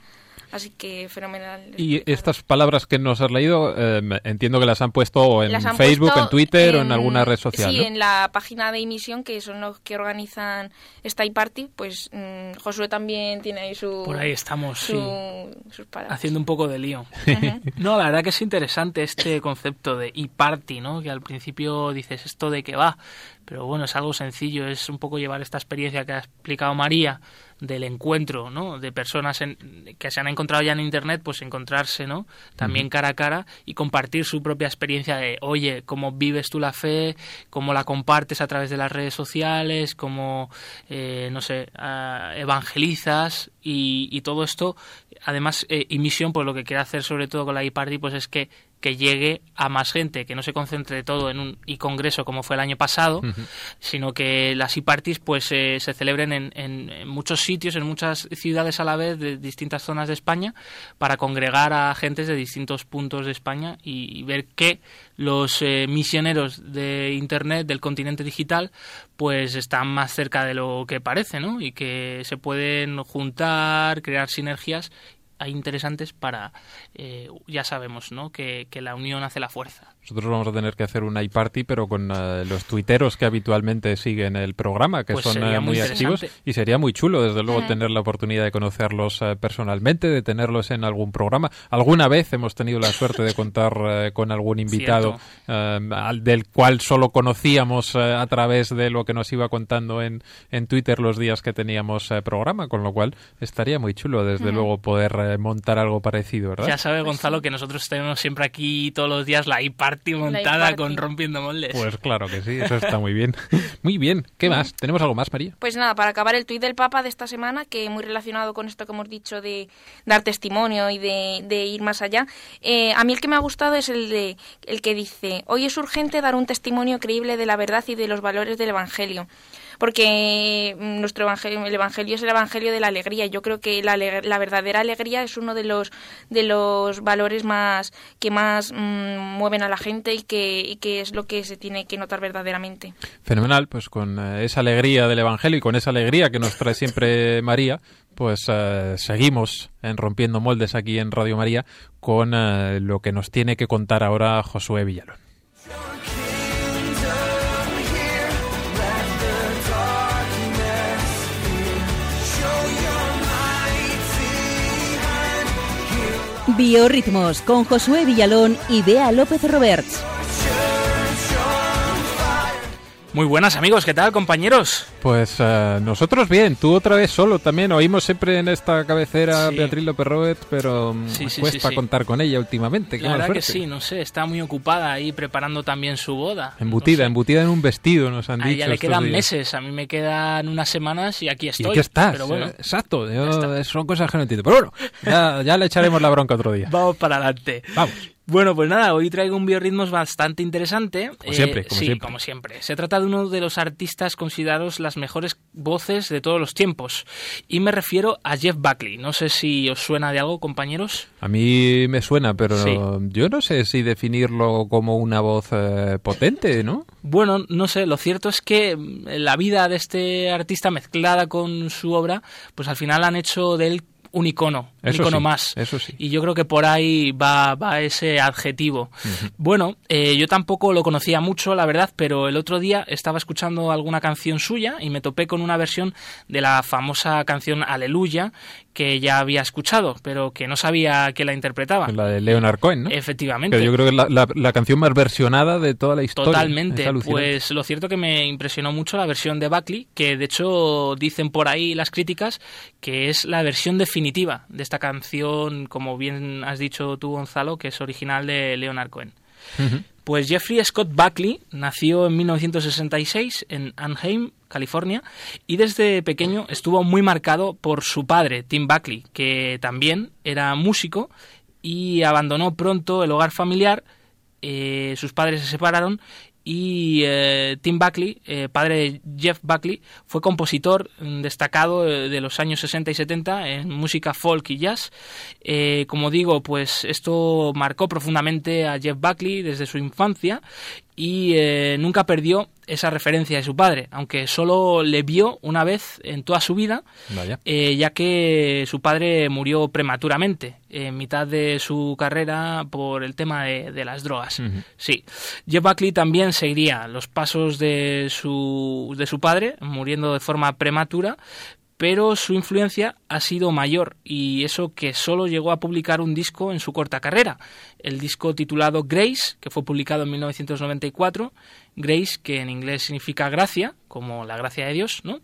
Así que fenomenal. Y estas palabras que nos has leído, eh, entiendo que las han puesto en han Facebook, puesto en Twitter o en alguna red social, Sí, ¿no? en la página de emisión, que son los que organizan esta iParty, pues mm, Josué también tiene ahí su... por ahí estamos, su- sí, sus palabras. haciendo un poco de lío. *laughs* No, la verdad que es interesante este concepto de e-party, ¿no? Que al principio dices esto de que va, pero bueno, es algo sencillo, es un poco llevar esta experiencia que ha explicado María del encuentro, ¿no? De personas en- que se han encontrado ya en internet, pues encontrarse, ¿no? También cara a cara y compartir su propia experiencia de, oye, cómo vives tú la fe, cómo la compartes a través de las redes sociales, cómo, eh, no sé, ah, evangelizas y, y todo esto. Además, eh, y misión, pues lo que quiere hacer sobre todo con la e-party, pues es que que llegue a más gente, que no se concentre todo en un e-congreso como fue el año pasado, sino que las e-parties pues se celebren en, en, muchos sitios, en muchas ciudades a la vez de distintas zonas de España para congregar a gentes de distintos puntos de España y, ver que los eh, misioneros de Internet, del continente digital, pues están más cerca de lo que parece, ¿no? Y que se pueden juntar, crear sinergias interesantes para, eh, ya sabemos, ¿no? Que, que, la unión hace la fuerza. Nosotros vamos a tener que hacer un iParty, pero con eh, los tuiteros que habitualmente siguen el programa, que pues son eh, muy, activos. Y sería muy chulo, desde luego, tener la oportunidad de conocerlos personalmente, de tenerlos en algún programa. Alguna vez hemos tenido la suerte de contar con algún *laughs* invitado del cual solo conocíamos a través de lo que nos iba contando en, en Twitter los días que teníamos programa, con lo cual estaría muy chulo, desde luego, poder montar algo parecido, ¿verdad? Ya sabe pues Gonzalo que nosotros tenemos siempre aquí todos los días la iParty montada con rompiendo moldes. Pues claro que sí, eso está muy bien. *laughs* muy bien, ¿qué más? ¿Tenemos algo más, María? Pues nada, para acabar el tuit del Papa de esta semana, que muy relacionado con esto que hemos dicho de dar testimonio y de, ir más allá, eh, a mí el que me ha gustado es el, de, el que dice, hoy es urgente dar un testimonio creíble de la verdad y de los valores del Evangelio porque mm, nuestro evangelio, el evangelio es el evangelio de la alegría. Yo creo que la, la verdadera alegría es uno de los de los valores más que más mm, mueven a la gente y que, y que es lo que se tiene que notar verdaderamente. Fenomenal, pues con eh, esa alegría del evangelio y con esa alegría que nos trae siempre *laughs* María, pues uh, seguimos en Rompiendo Moldes aquí en Radio María con uh, lo que nos tiene que contar ahora Josué Villalón. Biorritmos con Josué Villalón y Bea López Roberts. Muy buenas amigos, ¿qué tal compañeros? Pues uh, nosotros bien, tú otra vez solo también. Oímos siempre en esta cabecera sí. Beatriz López Robert, pero mm, sí, sí, cuesta contar con ella últimamente. La verdad que sí, no sé, está muy ocupada ahí preparando también su boda. Embutida, no sé. embutida en un vestido, nos han a dicho. ella le quedan meses, a mí me quedan unas semanas y aquí estoy. Y aquí estás, pero bueno, eh, exacto, yo, son cosas que no entiendo. Pero bueno, ya, ya le echaremos la bronca otro día. *laughs* Vamos para adelante. Vamos. Bueno, pues nada, hoy traigo un biorritmos bastante interesante. Como siempre, como sí, siempre. como siempre. Se trata de uno de los artistas considerados las mejores voces de todos los tiempos. Y me refiero a Jeff Buckley. No sé si os suena de algo, compañeros. A mí me suena, pero sí. yo no sé si definirlo como una voz eh, potente, ¿no? Bueno, no sé, lo cierto es que la vida de este artista mezclada con su obra, pues al final han hecho de él un icono, eso icono sí, más. Eso sí. Y yo creo que por ahí va, va ese adjetivo. Uh -huh. Bueno, eh, yo tampoco lo conocía mucho, la verdad, pero el otro día estaba escuchando alguna canción suya y me topé con una versión de la famosa canción Aleluya que ya había escuchado, pero que no sabía que la interpretaba. La de Leonard Cohen, ¿no? Efectivamente. Que yo creo que es la, la, la, canción más versionada de toda la historia. Totalmente. Pues lo cierto que me impresionó mucho la versión de Buckley, que de hecho dicen por ahí las críticas que es la versión definitiva de esta canción, como bien has dicho tú, Gonzalo, que es original de Leonard Cohen. Uh -huh. Pues Jeffrey Scott Buckley nació en 1966 en Anaheim, California, y desde pequeño estuvo muy marcado por su padre, Tim Buckley, que también era músico y abandonó pronto el hogar familiar. Eh, sus padres se separaron y eh, Tim Buckley, eh, padre de Jeff Buckley, fue compositor destacado eh, de los años 60 y 70 en música folk y jazz. Como digo, pues esto marcó profundamente a Jeff Buckley desde su infancia y nunca perdió esa referencia de su padre, aunque solo le vio una vez en toda su vida, eh, ya que su padre murió prematuramente en mitad de su carrera por el tema de, de las drogas. Uh -huh. Sí, Jeff Buckley también seguiría los pasos de su, de su padre, muriendo de forma prematura, pero su influencia ha sido mayor y eso que solo llegó a publicar un disco en su corta carrera, el disco titulado Grace, que fue publicado en 1994, Grace, que en inglés significa gracia, como la gracia de Dios, ¿no?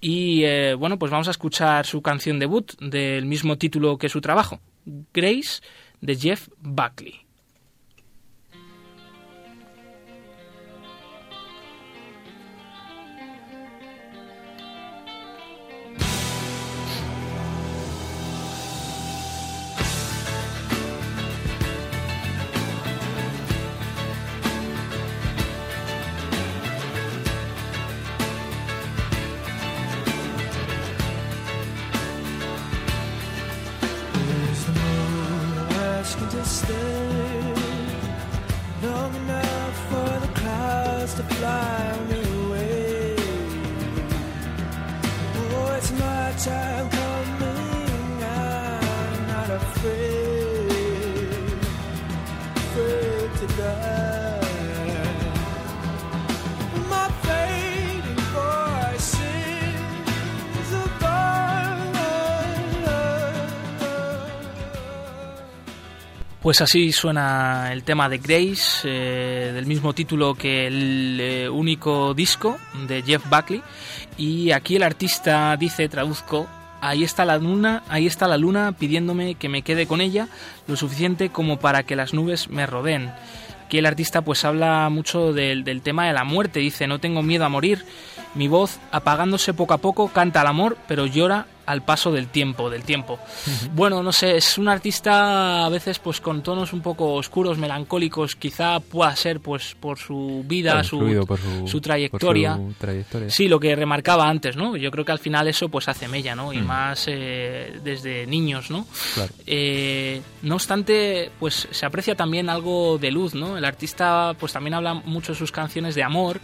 Y eh, bueno, pues vamos a escuchar su canción debut del mismo título que su trabajo, Grace, de Jeff Buckley. Pues así suena el tema de Grace, eh, del mismo título que el eh, único disco de Jeff Buckley. Y aquí el artista dice, traduzco, ahí está la luna, ahí está la luna pidiéndome que me quede con ella lo suficiente como para que las nubes me rodeen. Aquí el artista pues habla mucho del, del tema de la muerte, dice, no tengo miedo a morir, mi voz apagándose poco a poco canta al amor, pero llora al paso del tiempo, del tiempo. Bueno, no sé, es un artista a veces pues con tonos un poco oscuros, melancólicos, quizá pueda ser pues por su vida, su, por su- su trayectoria. por su trayectoria. Sí, lo que remarcaba antes, ¿no? Yo creo que al final eso pues hace mella, ¿no? Y Mm. más eh, desde niños, ¿no? Claro. Eh, no obstante, pues se aprecia también algo de luz, ¿no? El artista pues también habla mucho en sus canciones de amor,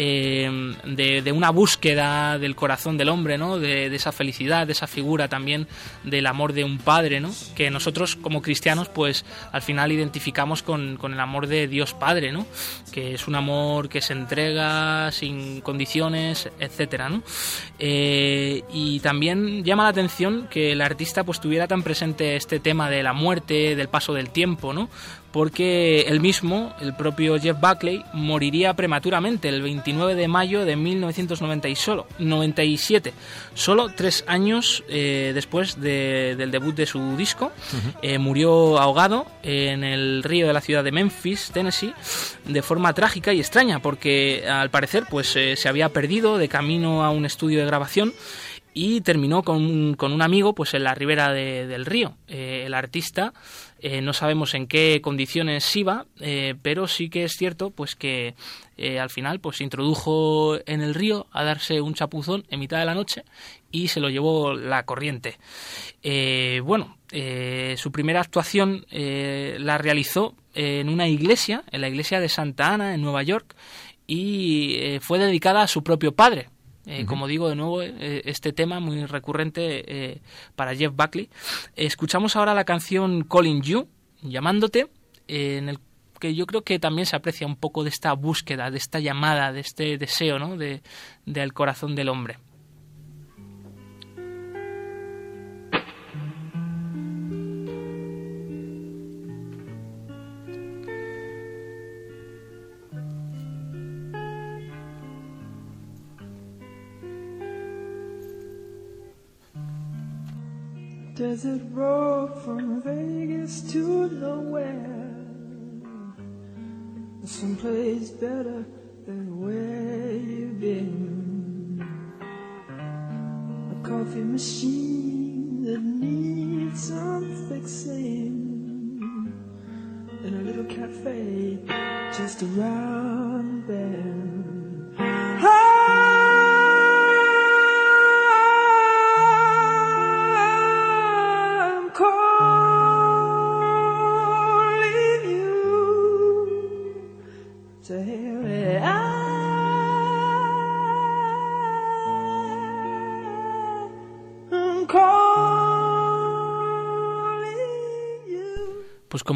eh, de, una búsqueda del corazón del hombre, ¿no? De, esa felicidad, de esa figura también del amor de un padre, ¿no? Que nosotros como cristianos pues al final identificamos con, con el amor de Dios Padre, ¿no? Que es un amor que se entrega sin condiciones, etcétera, ¿no? Eh, y también llama la atención que el artista pues tuviera tan presente este tema de la muerte, del paso del tiempo, ¿no? Porque él mismo, el propio Jeff Buckley, moriría prematuramente el 29 de mayo de 1990 y solo, 97, solo tres años eh, después de- del debut de su disco. Eh, murió ahogado en el río de la ciudad de Memphis, Tennessee, de forma trágica y extraña, porque al parecer pues eh, se había perdido de camino a un estudio de grabación y terminó con, un- con un amigo pues en la ribera de- del río. Eh, el artista eh, no sabemos en qué condiciones iba, eh, pero sí que es cierto pues que eh, al final pues se introdujo en el río a darse un chapuzón en mitad de la noche y se lo llevó la corriente. Bueno, su primera actuación la realizó en una iglesia, en la iglesia de Santa Ana, en Nueva York, y fue dedicada a su propio padre. Eh, Como digo, de nuevo, eh, este tema muy recurrente eh, para Jeff Buckley. escuchamos ahora la canción Calling You, llamándote, en el que yo creo que también se aprecia un poco de esta búsqueda, de esta llamada, de este deseo, ¿no? De, del corazón del hombre. Desert road from Vegas to nowhere. Someplace better than where you've been. A coffee machine that needs some fixing. In a little cafe just around the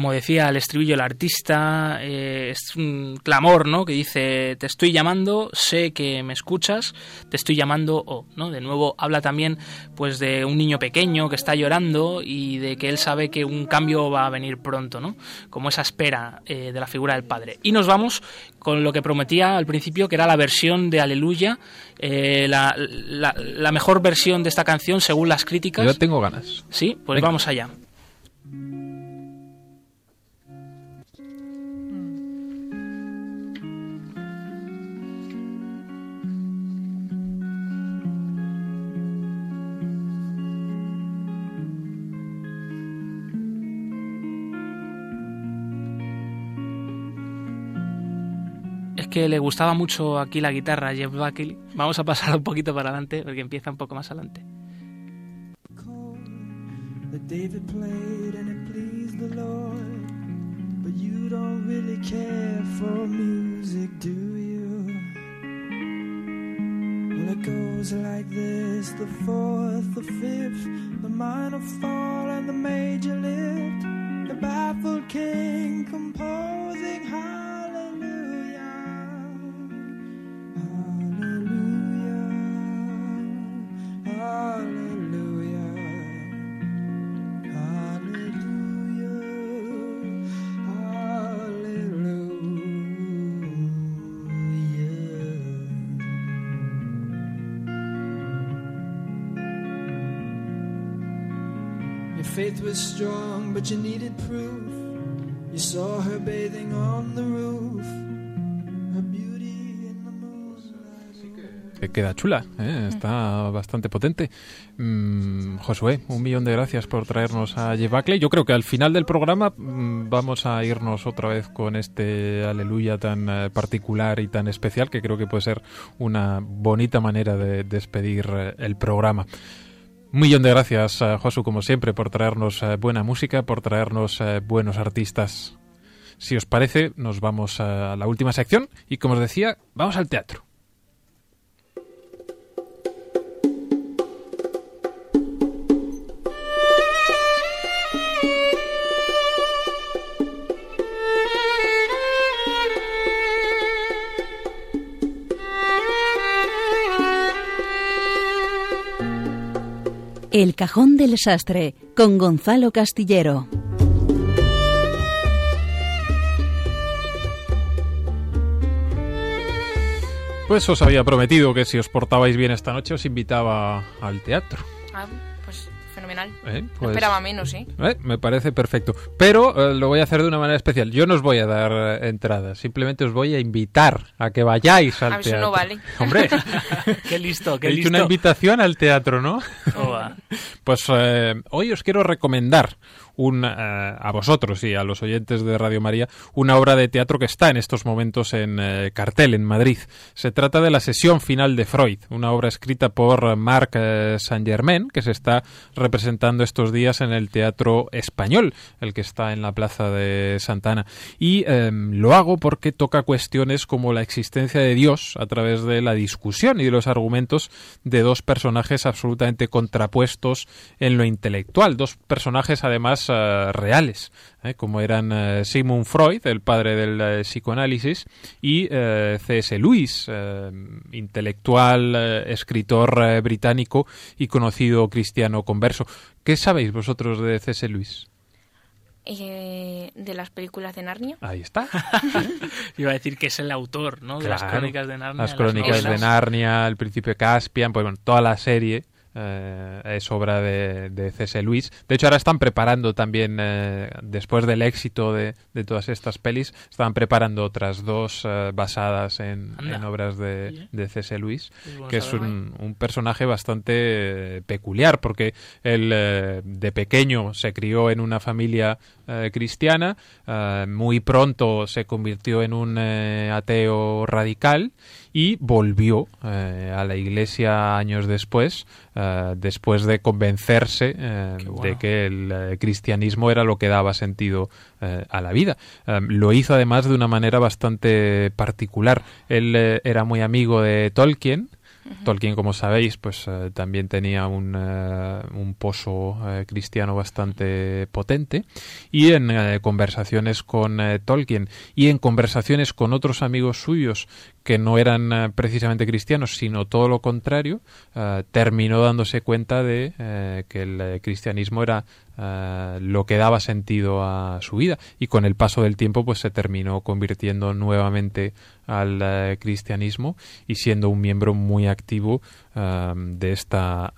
como decía el estribillo el artista, eh, es un clamor, ¿no? Que dice, te estoy llamando, sé que me escuchas, te estoy llamando, o, ¿no? De nuevo habla también, pues, de un niño pequeño que está llorando y de que él sabe que un cambio va a venir pronto, ¿no? Como esa espera eh, de la figura del padre. Y nos vamos con lo que prometía al principio, que era la versión de Aleluya, eh, la, la- la mejor versión de esta canción según las críticas. Yo tengo ganas. Sí, pues Venga. vamos allá. Que le gustaba mucho aquí la guitarra a Jeff Buckley. Vamos a pasar un poquito para adelante porque empieza un poco más adelante. the baffled king composing faith was strong, but you needed proof. You saw her bathing on the roof. Her beauty in the moonlight. Que queda chula, ¿eh? está bastante potente. Mm, Josué, un millón de gracias por traernos a Jeff Buckley. Yo creo que al final del programa mm, vamos a irnos otra vez con este aleluya tan eh, particular y tan especial que creo que puede ser una bonita manera de despedir eh, el programa. Un millón de gracias, eh, Josu, como siempre, por traernos eh, buena música, por traernos eh, buenos artistas. Si os parece, nos vamos a la última sección y, como os decía, vamos al teatro. El cajón del sastre con Gonzalo Castillero. Pues os había prometido que si os portabais bien esta noche os invitaba al teatro. Ah, fenomenal. ¿eh? No Pues, esperaba menos, ¿eh? ¿eh? Me parece perfecto. Pero eh, lo voy a hacer de una manera especial. Yo no os voy a dar eh, entradas, simplemente os voy a invitar a que vayáis al A teatro. no vale. *laughs* Hombre, *laughs* Qué listo, he qué hecho listo. una invitación al teatro, ¿no? *laughs* Pues eh, hoy os quiero recomendar un, eh, a vosotros y a los oyentes de Radio María una obra de teatro que está en estos momentos en eh, cartel en Madrid. Se trata de la sesión final de Freud, una obra escrita por Marc eh, Saint Germain que se está representando estos días en el Teatro Español, el que está en la Plaza de Santana. Y eh, lo hago porque toca cuestiones como la existencia de Dios a través de la discusión y de los argumentos de dos personajes absolutamente contrapuestos en lo intelectual, dos personajes además eh, reales, ¿eh? como eran eh, Sigmund Freud, el padre del psicoanálisis, y C.S. Lewis, intelectual, escritor británico y conocido cristiano converso. ¿Qué sabéis vosotros de C.S. Lewis? Eh, de las películas de Narnia. Ahí está. *laughs* Iba a decir que es el autor, ¿no? De las crónicas de Narnia. Las crónicas de. Narnia, el príncipe Caspian, pues bueno, toda la serie eh, es obra de, de C.S. Lewis. De hecho, ahora están preparando también, eh, después del éxito de, de todas estas pelis, estaban preparando otras dos eh, basadas en, en obras de, de C.S. Lewis, que es un, un personaje bastante peculiar, porque él de pequeño se crió en una familia eh, cristiana, eh, muy pronto se convirtió en un eh, ateo radical y volvió a la iglesia años después, después de convencerse bueno. de que el cristianismo era lo que daba sentido a la vida. Lo hizo además de una manera bastante particular. Él era muy amigo de Tolkien. Tolkien, como sabéis, pues eh, también tenía un, eh, un pozo eh, cristiano bastante potente. Y en conversaciones con Tolkien y en conversaciones con otros amigos suyos que no eran precisamente cristianos, sino todo lo contrario, terminó dándose cuenta de que el cristianismo era eh, lo que daba sentido a su vida y con el paso del tiempo pues se terminó convirtiendo nuevamente al eh, cristianismo y siendo un miembro muy activo eh, de esta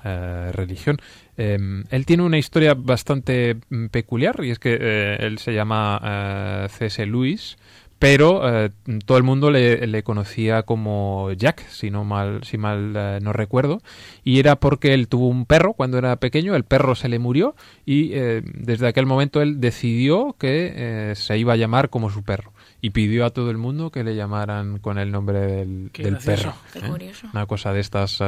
religión. Eh, él tiene una historia bastante mm, peculiar y es que él se llama C.S. Lewis, pero eh, todo el mundo le, le conocía como Jack, si no mal, si mal eh, no recuerdo, y era porque él tuvo un perro cuando era pequeño, el perro se le murió y eh, desde aquel momento él decidió que eh, se iba a llamar como su perro y pidió a todo el mundo que le llamaran con el nombre del, Qué del gracioso. perro. Qué ¿eh? curioso. Una cosa de estas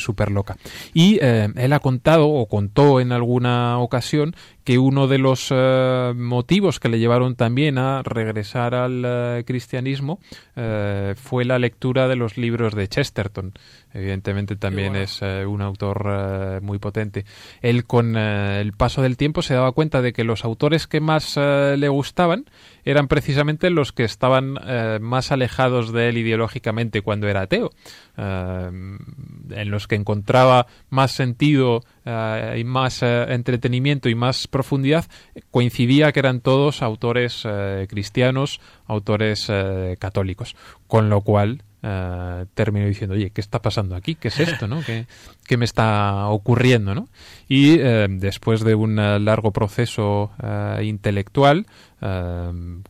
súper loca. Y eh, él ha contado o contó en alguna ocasión que uno de los eh, motivos que le llevaron también a regresar al eh, cristianismo eh, fue la lectura de los libros de Chesterton. Evidentemente también bueno. es un autor muy potente. Él con el paso del tiempo se daba cuenta de que los autores que más le gustaban eran precisamente los que estaban más alejados de él ideológicamente cuando era ateo, en los que encontraba más sentido eh, y más eh, entretenimiento y más profundidad, coincidía que eran todos autores eh, cristianos, autores católicos, con lo cual terminó diciendo, oye, ¿qué está pasando aquí? ¿Qué es esto? ¿no? ¿Qué, me está ocurriendo? Y después de un largo proceso intelectual,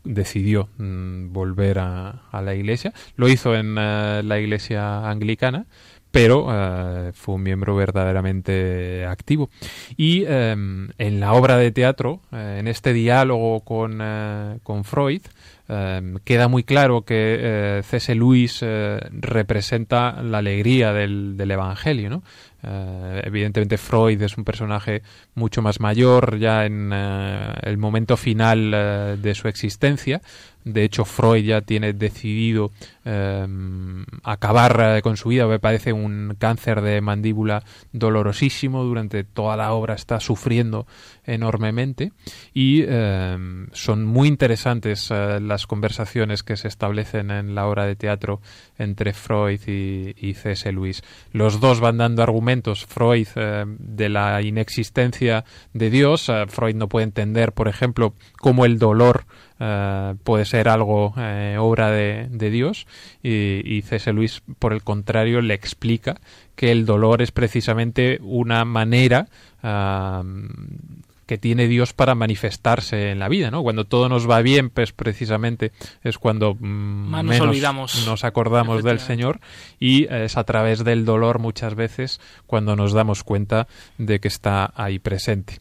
decidió mm, volver a, a la iglesia. Lo hizo en la iglesia anglicana, pero eh, fue un miembro verdaderamente activo. Y eh, en la obra de teatro, eh, en este diálogo con, eh, con Freud, eh, queda muy claro que eh, C.S. Lewis representa la alegría del, del Evangelio, ¿no? Eh, evidentemente Freud es un personaje mucho más mayor ya en eh, el momento final eh, de su existencia. De hecho, Freud ya tiene decidido eh, acabar con su vida. Me parece un cáncer de mandíbula dolorosísimo. Durante toda la obra está sufriendo enormemente. Y eh, son muy interesantes las conversaciones que se establecen en la obra de teatro entre Freud y, y C.S. Lewis. Los dos van dando argumentos. Freud eh, de la inexistencia de Dios. Eh, Freud no puede entender, por ejemplo, cómo el dolor eh, puede ser algo obra de, de Dios y, y C.S. Lewis, por el contrario, le explica que el dolor es precisamente una manera ah, que tiene Dios para manifestarse en la vida, ¿no? Cuando todo nos va bien, pues precisamente es cuando mm, nos menos olvidamos. nos acordamos del. Señor y es a través del dolor muchas veces cuando nos damos cuenta de que está ahí presente.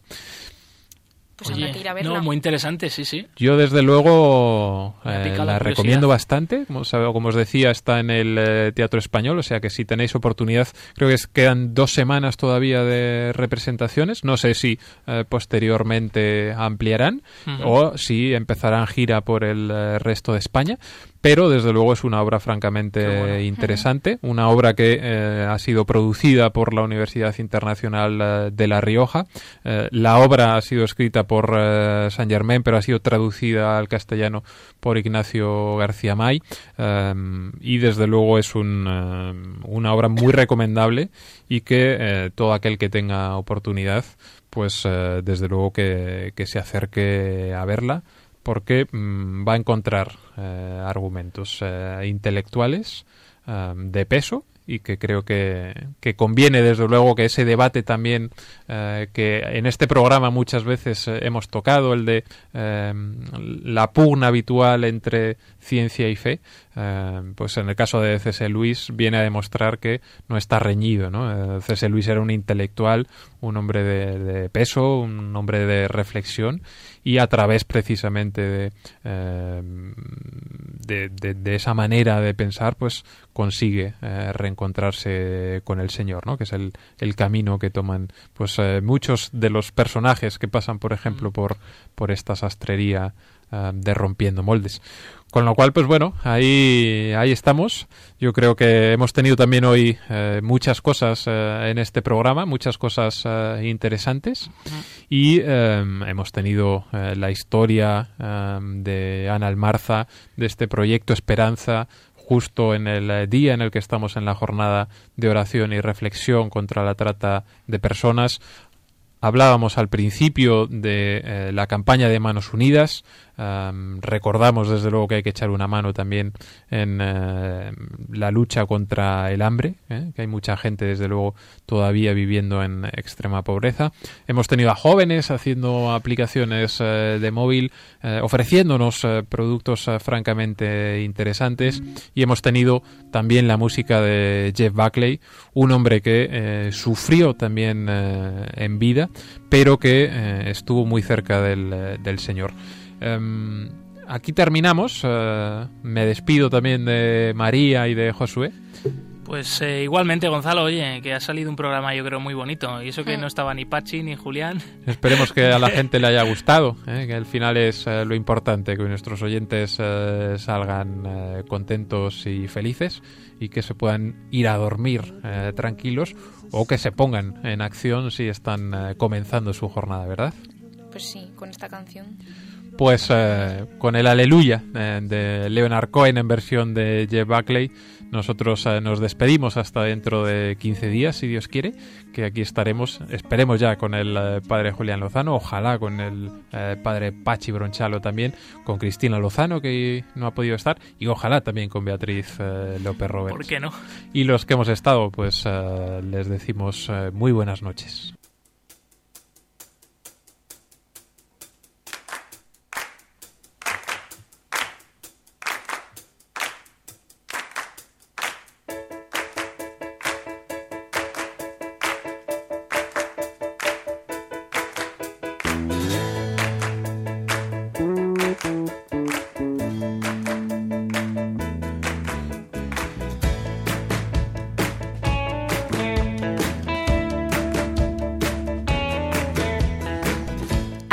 Pues habrá que ir a verla. no, muy interesante, sí, sí. Yo desde luego eh, la la recomiendo bastante. Como, os decía, está en el eh, Teatro Español, o sea que si tenéis oportunidad, creo que es- quedan dos semanas todavía de representaciones. No sé si eh, posteriormente ampliarán o si empezarán gira por el eh, resto de España. Pero desde luego es una obra francamente bueno. interesante, una obra que eh, ha sido producida por la Universidad Internacional eh, de La Rioja. Eh, la obra ha sido escrita por eh, Saint Germain, pero ha sido traducida al castellano por Ignacio García May. eh, y desde luego es un, eh, una obra muy recomendable y que todo aquel que tenga oportunidad, pues desde luego que, que se acerque a verla porque mm, va a encontrar eh, argumentos eh, intelectuales eh, de peso y que creo que, que conviene desde luego que ese debate también que en este programa muchas veces hemos tocado, el de la pugna habitual entre ciencia y fe, eh, pues en el caso de C.S. Lewis viene a demostrar que no está reñido. ¿no? Eh, C.S. Lewis era un intelectual, un hombre de, de peso, un hombre de reflexión y a través precisamente de, eh, de, de- de esa manera de pensar, pues consigue eh, reencontrarse con el Señor, ¿no? que es el, el camino que toman pues muchos de los personajes que pasan, por ejemplo, por, por esta sastrería eh, de rompiendo moldes. Con lo cual, pues bueno, ahí, ahí estamos. Yo creo que hemos tenido también hoy eh, muchas cosas eh, en este programa, muchas cosas eh, interesantes. Y hemos tenido la historia de Ana Almarza, de este proyecto Esperanza, justo en el día en el que estamos en la jornada de oración y reflexión contra la trata de personas. Hablábamos al principio de eh, la campaña de Manos Unidas. Recordamos desde luego que hay que echar una mano también en eh, la lucha contra el hambre, ¿eh? que hay mucha gente desde luego todavía viviendo en extrema pobreza. Hemos tenido a jóvenes haciendo aplicaciones eh, de móvil, ofreciéndonos productos francamente interesantes y hemos tenido también la música de Jeff Buckley, un hombre que sufrió también en vida, pero que estuvo muy cerca del Señor. Em, aquí terminamos. eh, me despido también de María y de Josué. Pues eh, igualmente, Gonzalo, oye, que ha salido un programa yo creo muy bonito. Y eso que no estaba ni Pachi ni Julián. Esperemos que a la *laughs* gente le haya gustado, ¿eh? que al final es eh, lo importante, que nuestros oyentes eh, salgan eh, contentos y felices y que se puedan ir a dormir eh, tranquilos o que se pongan en acción si están eh, comenzando su jornada, ¿verdad? Pues sí, con esta canción. Pues eh, con el Aleluya eh, de Leonard Cohen en versión de Jeff Buckley, nosotros eh, nos despedimos hasta dentro de 15 días, si Dios quiere, que aquí estaremos, esperemos ya con el padre Julián Lozano, ojalá con el padre Pachi Bronchalo también, con Cristina Lozano, que no ha podido estar, y ojalá también con Beatriz López Roberts. ¿Por qué no? Y los que hemos estado, pues les decimos muy buenas noches.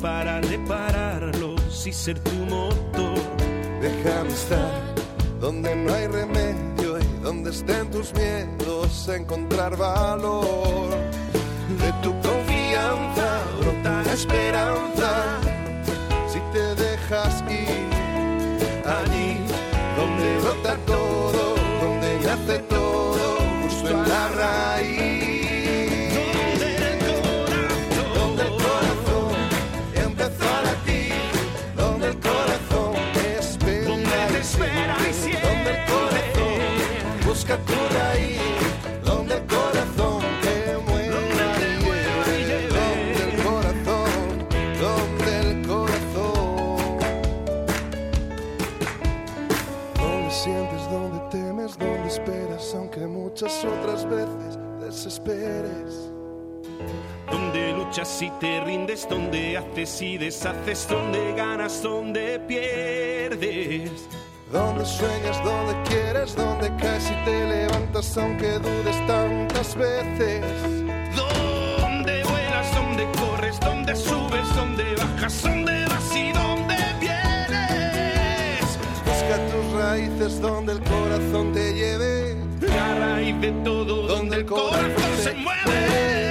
para repararlos y ser tu motor. Déjame estar donde no hay remedio y donde estén tus miedos, encontrar valor. De tu confianza brota la esperanza si te dejas ir allí donde brota todo, donde nace todo, luchas y te rindes, donde haces y deshaces, donde ganas, donde pierdes. Donde sueñas, donde quieres, donde caes y te levantas aunque dudes tantas veces. Donde vuelas, donde corres, donde subes, donde bajas, donde vas y donde vienes. Busca tus raíces donde el corazón te lleve. La raíz de todo, donde el corazón se mueve.